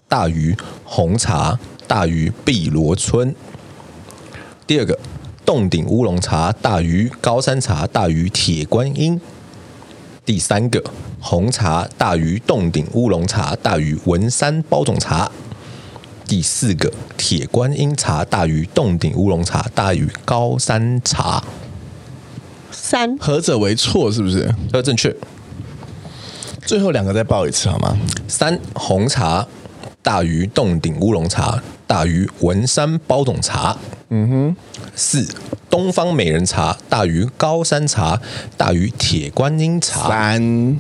大于红茶大于碧螺春，第二个洞顶乌龙茶大于高山茶大于铁观音，第三个红茶大于洞顶乌龙茶大于文山包种茶。第四个，铁观音茶大于洞顶乌龙茶大于高山茶。三，何者为错？是不是？呃，正确。最后两个再报一次好吗？三，红茶大于洞顶乌龙茶大于文山包种茶。嗯哼。四，东方美人茶大于高山茶大于铁观音茶。三。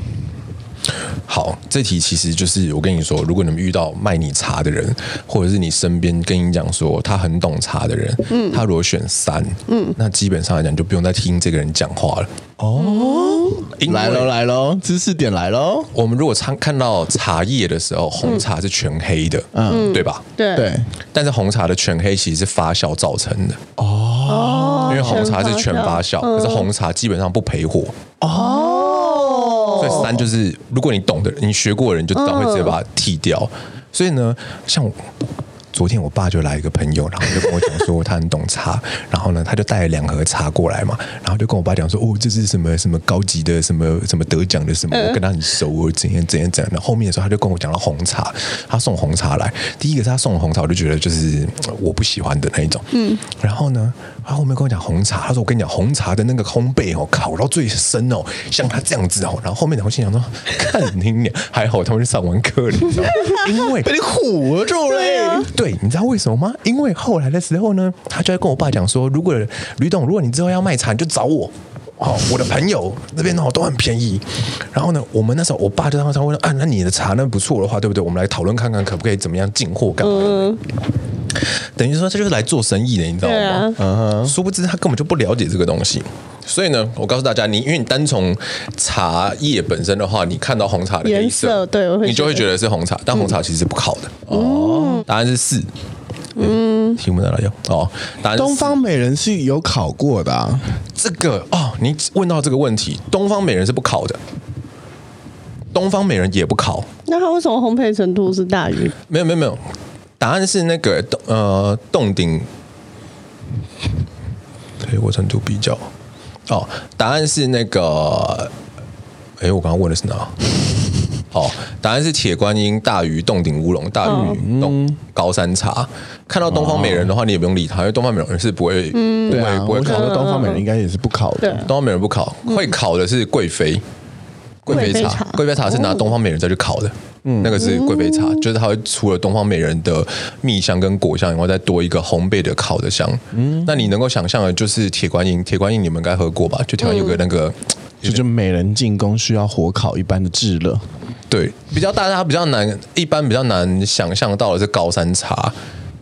好，这题其实就是我跟你说，如果你们遇到卖你茶的人，或者是你身边跟你讲说他很懂茶的人，嗯，他如果选三，嗯，那基本上来讲就不用再听这个人讲话了。哦，来喽来喽，知识点来喽。我们如果常看到茶叶的时候，红茶是全黑的，嗯，对吧？对对。但是红茶的全黑其实是发酵造成的。哦，因为红茶是全发酵，可是红茶基本上不焙火。哦。所以三就是，如果你懂的人，你学过的人就知道会直接把它剃掉。所以呢，像我。昨天我爸就来一个朋友，然后就跟我讲说他很懂茶，<laughs> 然后呢他就带了两盒茶过来嘛，然后就跟我爸讲说哦，这是什么什么高级的什么什么得奖的什么，我跟他很熟，我怎样怎样怎样的。后面的时候他就跟我讲了红茶，他送红茶来，第一个是他送红茶，我就觉得就是我不喜欢的那一种，嗯，然后呢他后面跟我讲红茶，他说我跟你讲红茶的那个烘焙哦，烤到最深哦，像他这样子哦，然后后面我心想说，<laughs> 看你娘，还好他们上完课了，你知道吗？<laughs> 因为被你唬住了，对。你知道为什么吗？因为后来的时候呢，他就在跟我爸讲说，如果吕董，如果你之后要卖茶，你就找我。哦，我的朋友那边哦都很便宜。然后呢，我们那时候我爸就当时问啊，那你的茶那不错的话，对不对？我们来讨论看看可不可以怎么样进货干嘛？嗯等于说，他就是来做生意的，你知道吗？嗯哼。殊不知他根本就不了解这个东西。所以呢，我告诉大家，你因为你单从茶叶本身的话，你看到红茶的颜色，对，你就会觉得是红茶，但红茶其实是不烤的。哦，答案是四。嗯，题目在哪里？哦，答案是。东方美人是有烤过的啊。这个哦，你问到这个问题，东方美人是不烤的，东方美人也不烤。那它为什么烘焙程度是大于？没有，没有，没有。答案是那个洞呃洞顶，对我程度比较哦。答案是那个，哎，我刚刚问的是哪？哦，答案是铁观音大于洞顶乌龙大于冻高山茶。看到东方美人的话，你也不用理他，因为东方美人是不会，嗯，对啊，不会考的。东方美人应该也是不考的，东方美人不考，会考的是贵妃。贵妃茶，贵妃茶是拿东方美人再去烤的，嗯，那个是贵妃茶，就是它会除了东方美人的蜜香跟果香以外，再多一个烘焙的烤的香。嗯，那你能够想象的，就是铁观音，铁观音你们该喝过吧？就铁观音有个那个，就是美人进宫需要火烤一般的炙热。对，比较大家比较难，一般比较难想象到的是高山茶。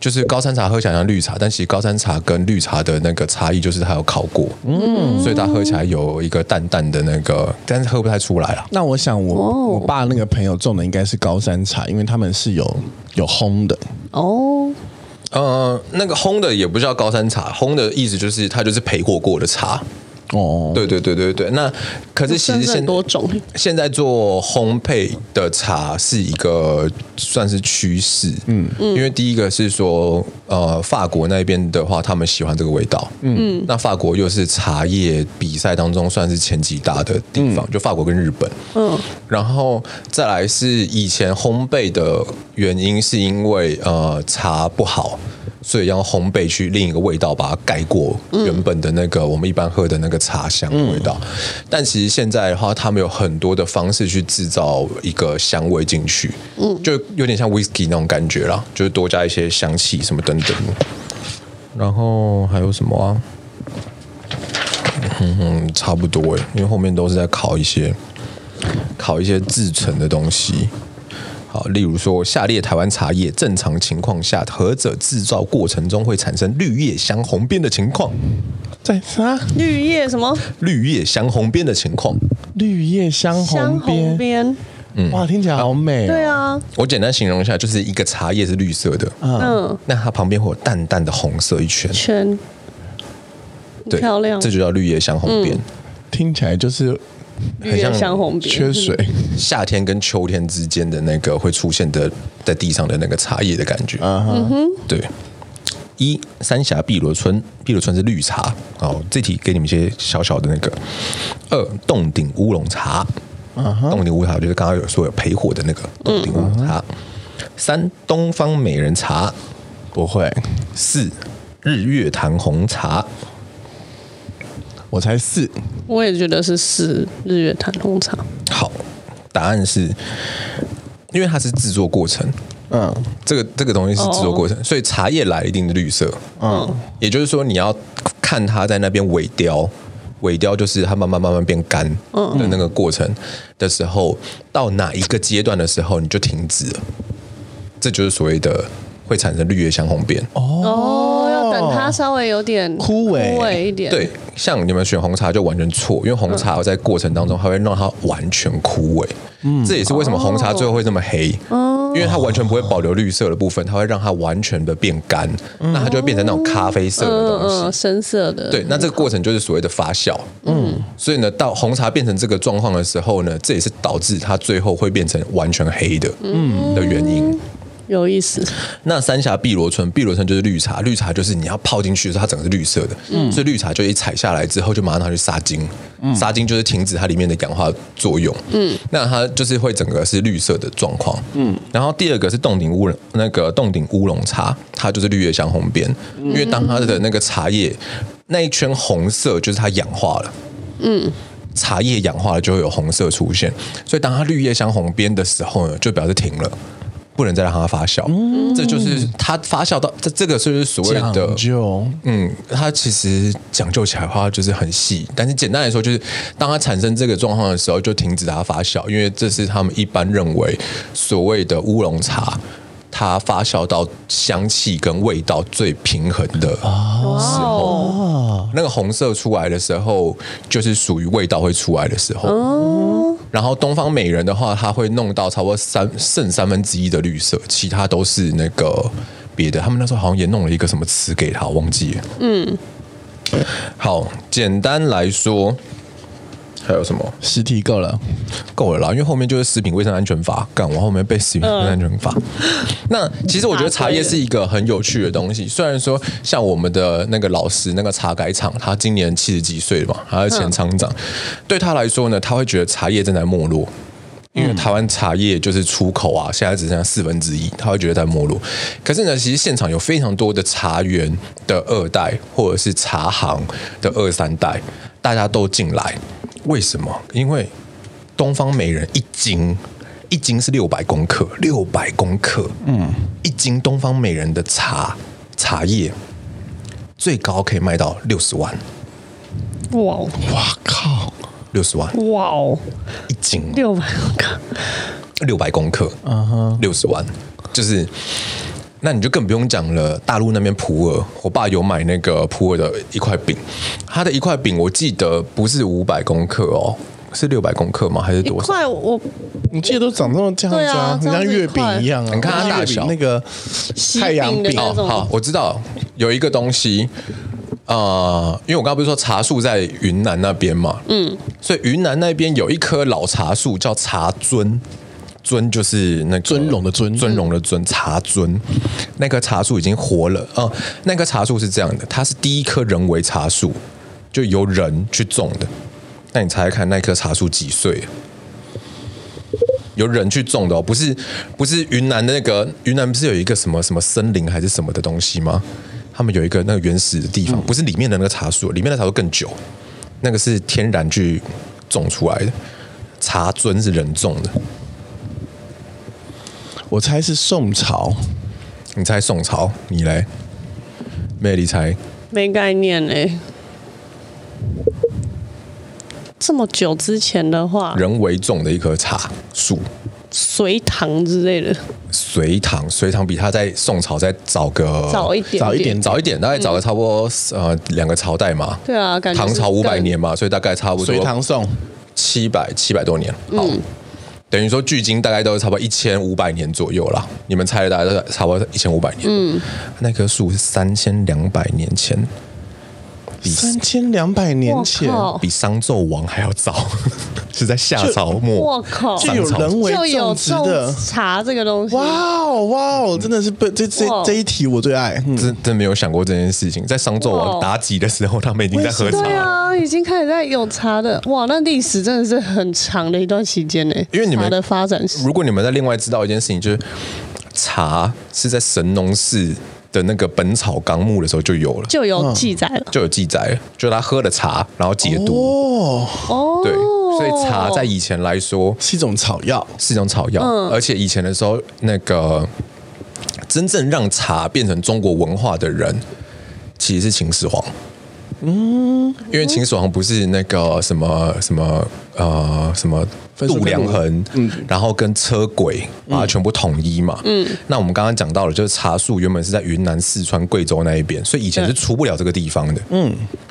就是高山茶喝起来像绿茶，但其实高山茶跟绿茶的那个差异就是它有烤过，嗯，所以它喝起来有一个淡淡的那个，但是喝不太出来了。那我想我，我我爸那个朋友种的应该是高山茶，因为他们是有有烘的哦。呃，那个烘的也不叫高山茶，烘的意思就是它就是焙火过的茶。哦，对对对对对，那可是其实现多种？现在做烘焙的茶是一个算是趋势，嗯，因为第一个是说，呃，法国那边的话，他们喜欢这个味道，嗯，那法国又是茶叶比赛当中算是前几大的地方，就法国跟日本，嗯，然后再来是以前烘焙的原因是因为呃茶不好。所以要烘焙去另一个味道把它盖过原本的那个我们一般喝的那个茶香味道，但其实现在的话，他们有很多的方式去制造一个香味进去，嗯，就有点像 whisky 那种感觉啦，就是多加一些香气什么等等。然后还有什么啊？嗯哼，差不多哎，因为后面都是在烤一些烤一些制成的东西。好，例如说，下列台湾茶叶正常情况下，何者制造过程中会产生绿叶香红边的情况？在啥？绿叶什么？绿叶香红边的情况？绿叶香红边？嗯，哇，听起来好美哦。对啊，我简单形容一下，就是一个茶叶是绿色的，嗯，那它旁边会有淡淡的红色一圈圈，对，漂亮，这就叫绿叶香红边，听起来就是。绿叶香红边，缺水。<laughs> 夏天跟秋天之间的那个会出现的在地上的那个茶叶的感觉。嗯哼，对。一三峡碧螺春，碧螺春是绿茶。好，这题给你们一些小小的那个。二洞顶乌龙茶。嗯哼，冻顶乌龙茶就是刚刚有说有焙火的那个洞顶乌龙茶。三东方美人茶，不会。四日月潭红茶。我猜四，我也觉得是四日月潭红茶。好，答案是，因为它是制作过程，嗯，这个这个东西是制作过程，哦、所以茶叶来一定的绿色，嗯，也就是说你要看它在那边萎凋，萎凋就是它慢慢慢慢变干的那个过程的时候，嗯、到哪一个阶段的时候你就停止了，这就是所谓的会产生绿叶香红边哦。要等它稍微有点枯萎，枯萎一点。对，像你们选红茶就完全错，因为红茶在过程当中它会让它完全枯萎。嗯，这也是为什么红茶最后会这么黑。嗯，因为它完全不会保留绿色的部分，它会让它完全的变干，那它就会变成那种咖啡色的东西，深色的。对，那这个过程就是所谓的发酵。嗯，所以呢，到红茶变成这个状况的时候呢，这也是导致它最后会变成完全黑的，嗯，的原因。有意思。那三峡碧螺春，碧螺春就是绿茶，绿茶就是你要泡进去的时候，它整个是绿色的。嗯，所以绿茶就一采下来之后，就马上拿去杀精。嗯，杀精就是停止它里面的氧化作用。嗯，那它就是会整个是绿色的状况。嗯，然后第二个是洞顶乌龙，那个洞顶乌龙茶，它就是绿叶香红边，因为当它的那个茶叶那一圈红色，就是它氧化了。嗯，茶叶氧化了就会有红色出现，所以当它绿叶香红边的时候呢，就表示停了。不能再让它发酵。嗯，这就是它发酵到这这个，就是所谓的讲究。嗯，它其实讲究起来的话就是很细，但是简单来说，就是当它产生这个状况的时候，就停止它发酵，因为这是他们一般认为所谓的乌龙茶。它发酵到香气跟味道最平衡的时候，哦、那个红色出来的时候，就是属于味道会出来的时候。哦、然后东方美人的话，它会弄到差不多三剩三分之一的绿色，其他都是那个别的。他们那时候好像也弄了一个什么词给他，忘记了。嗯，好，简单来说。还有什么？十题够了，够了啦，因为后面就是食品卫生安全法，干我后面背食品卫生安全法。嗯、那其实我觉得茶叶是一个很有趣的东西，虽然说像我们的那个老师，那个茶改厂，他今年七十几岁了嘛，他是前厂长，嗯、对他来说呢，他会觉得茶叶正在没落，因为台湾茶叶就是出口啊，现在只剩下四分之一，他会觉得在没落。可是呢，其实现场有非常多的茶园的二代，或者是茶行的二三代，大家都进来。为什么？因为东方美人一斤，一斤是六百公克，六百公克，嗯，一斤东方美人的茶茶叶最高可以卖到六十万。哇！哇靠！六十万！哇哦！一斤六百公克，六百公克，嗯哼，六十万，就是。那你就更不用讲了。大陆那边普洱，我爸有买那个普洱的一块饼，他的一块饼我记得不是五百公克哦，是六百公克吗？还是多少？块我你记得都长这么这样子啊，很像月饼一样啊。你看它大小，那个太阳饼哦。好，我知道有一个东西，呃，因为我刚刚不是说茶树在云南那边嘛，嗯，所以云南那边有一棵老茶树叫茶尊。尊就是那个尊龙的尊，尊龙的尊，茶尊。那棵茶树已经活了啊，那棵茶树是这样的，它是第一棵人为茶树，就由人去种的。那你猜猜看，那棵茶树几岁？由人去种的哦，不是不是云南的那个云南不是有一个什么什么森林还是什么的东西吗？他们有一个那个原始的地方，不是里面的那个茶树，里面的茶树更久，那个是天然去种出来的。茶尊是人种的。我猜是宋朝，你猜宋朝？你嘞？没理猜？没概念嘞。这么久之前的话，人为种的一棵茶树，隋唐之类的。隋唐，隋唐比他在宋朝再早个早一点，早一点，早一点，大概早个差不多呃两个朝代嘛。对啊，唐朝五百年嘛，所以大概差不多隋唐宋七百七百多年。好。嗯等于说，距今大概都是差不多一千五百年左右了。你们猜的大概都是差不多一千五百年。嗯，那棵树是三千两百年前。三千两百年前，比商纣王还要早，<laughs> 是在夏朝末。我靠，就有人为种植的茶这个东西。哇哦哇哦，真的是被这这这一题我最爱。真真没有想过这件事情，在商纣王妲己的时候，他们已经在喝茶。对啊，已经开始在有茶的。哇，那历史真的是很长的一段时间呢。因为你们的发展史，如果你们在另外知道一件事情，就是茶是在神农氏。的那个《本草纲目》的时候就有了，就有记载了，就有记载了，就他喝了茶，然后解毒。哦哦，对，所以茶在以前来说是一种草药，是一种草药。嗯，而且以前的时候，那个真正让茶变成中国文化的人，其实是秦始皇。嗯，因为秦始皇不是那个什么什么呃什么度量衡，嗯，然后跟车轨把它全部统一嘛，嗯，那我们刚刚讲到了，就是茶树原本是在云南、四川、贵州那一边，所以以前是出不了这个地方的，嗯，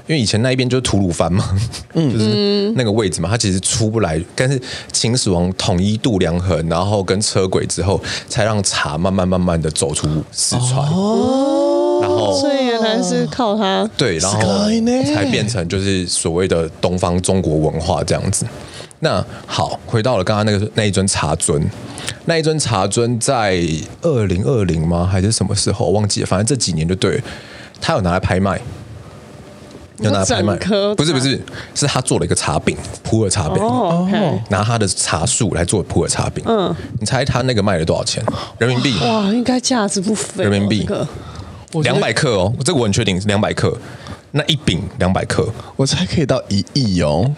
因为以前那一边就是吐鲁番嘛，嗯，就是那个位置嘛，它其实出不来，但是秦始皇统一度量衡，然后跟车轨之后，才让茶慢慢慢慢的走出四川，后所以原来是靠它，对，然后才变成就是所谓的东方中国文化这样子。那好，回到了刚刚那个那一尊茶尊，那一尊茶尊在二零二零吗？还是什么时候？忘记了，反正这几年就对了。他有拿来拍卖，有拿来拍卖，不是不是，是他做了一个茶饼，普洱茶饼，拿他的茶树来做普洱茶饼。嗯，你猜他那个卖了多少钱？人民币？哇，应该价值不菲。人民币两百克哦，这个我很确定是两百克。那一饼两百克，我猜可以到一亿哦。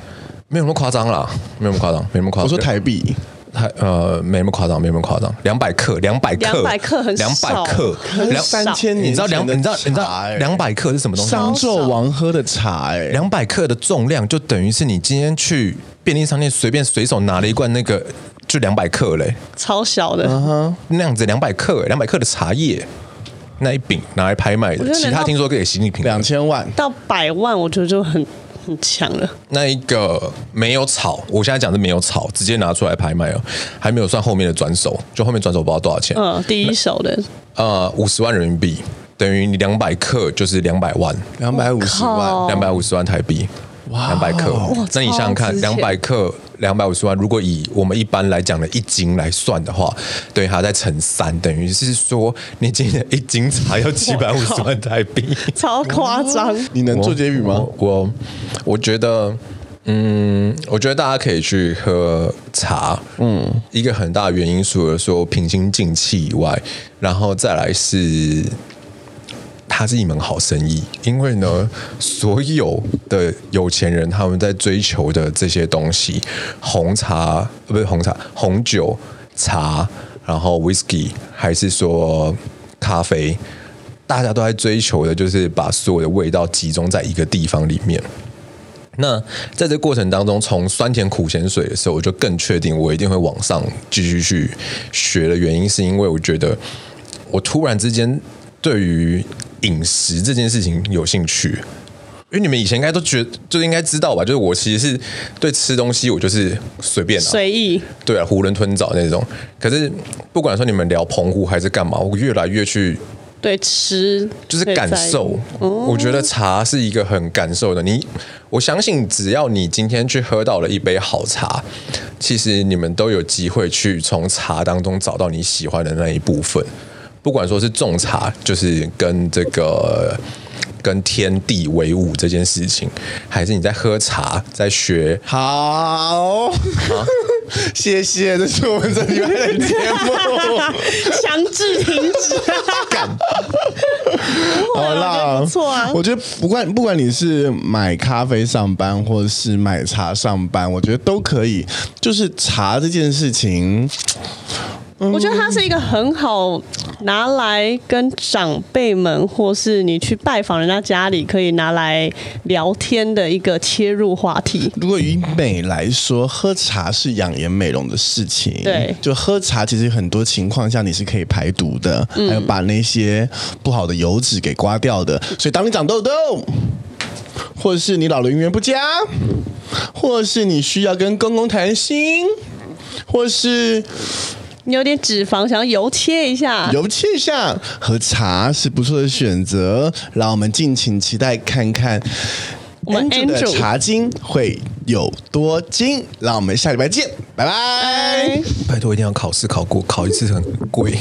没有那么夸张啦，没有那么夸张，没那么夸张。我说台币，台呃没那么夸张，没那么夸张，两百克，两百克，两百克很两百克，两三千年你知道两你知道你知道两百克是什么东西？商纣王喝的茶、欸，哎，两百克的重量就等于是你今天去便利商店随便随手拿了一罐那个，就两百克嘞、超小的，那样子两百克，两百克的茶叶那一饼拿来拍卖的，其他听说可以习近平两千万。到百万我觉得就很很强了。那一个没有炒，我现在讲是没有炒，直接拿出来拍卖哦，还没有算后面的转手，就后面转手不知道多少钱，嗯，第一手的。呃，五十万人民币等于你两百克就是两百万，两百五十万，两百五十万台币，哇两百克。哇，那你想想看，两百克两百五十万，如果以我们一般来讲的一斤来算的话，等于还要再乘三，等于是说你今天一斤茶要 <laughs> 七百五十万台币。超夸张，你能做结语吗？我我我觉得，嗯，我觉得大家可以去喝茶。嗯，一个很大的原因，除了说平心静气以外，然后再来是。它是一门好生意，因为呢，所有的有钱人他们在追求的这些东西，红茶不是红茶，红酒、茶，然后 whisky，还是说咖啡，大家都在追求的就是把所有的味道集中在一个地方里面。那在这过程当中，从酸甜苦咸水的时候，我就更确定我一定会往上继续去学的原因，是因为我觉得我突然之间对于饮食这件事情有兴趣，因为你们以前应该都觉得，就应该知道吧？就是我其实是对吃东西，我就是随便啊，随意，对啊，囫囵吞枣那种。可是不管说你们聊澎湖还是干嘛，我越来越去对吃就是感受。我觉得茶是一个很感受的。你，我相信只要你今天去喝到了一杯好茶，其实你们都有机会去从茶当中找到你喜欢的那一部分。不管说是种茶，就是跟这个跟天地为伍这件事情，还是你在喝茶，在学好，啊、<laughs> 谢谢，这是我们这礼拜的节目，强制停止。好啦，不错啊。我觉得不管不管你是买咖啡上班，或者是买茶上班，我觉得都可以。就是茶这件事情。我觉得它是一个很好拿来跟长辈们，或是你去拜访人家家里，可以拿来聊天的一个切入话题。如果以美来说，喝茶是养颜美容的事情。对，就喝茶，其实很多情况下你是可以排毒的，还有把那些不好的油脂给刮掉的。所以，当你长痘痘，或者是你老了姻缘不佳，或者是你需要跟公公谈心，或是。你有点脂肪，想要油切一下，油切一下，喝茶是不错的选择。让我们敬请期待，看看我们 Andrew 的茶精会有多精。让我们下礼拜见，拜拜。拜托一定要考试考过，考一次很贵。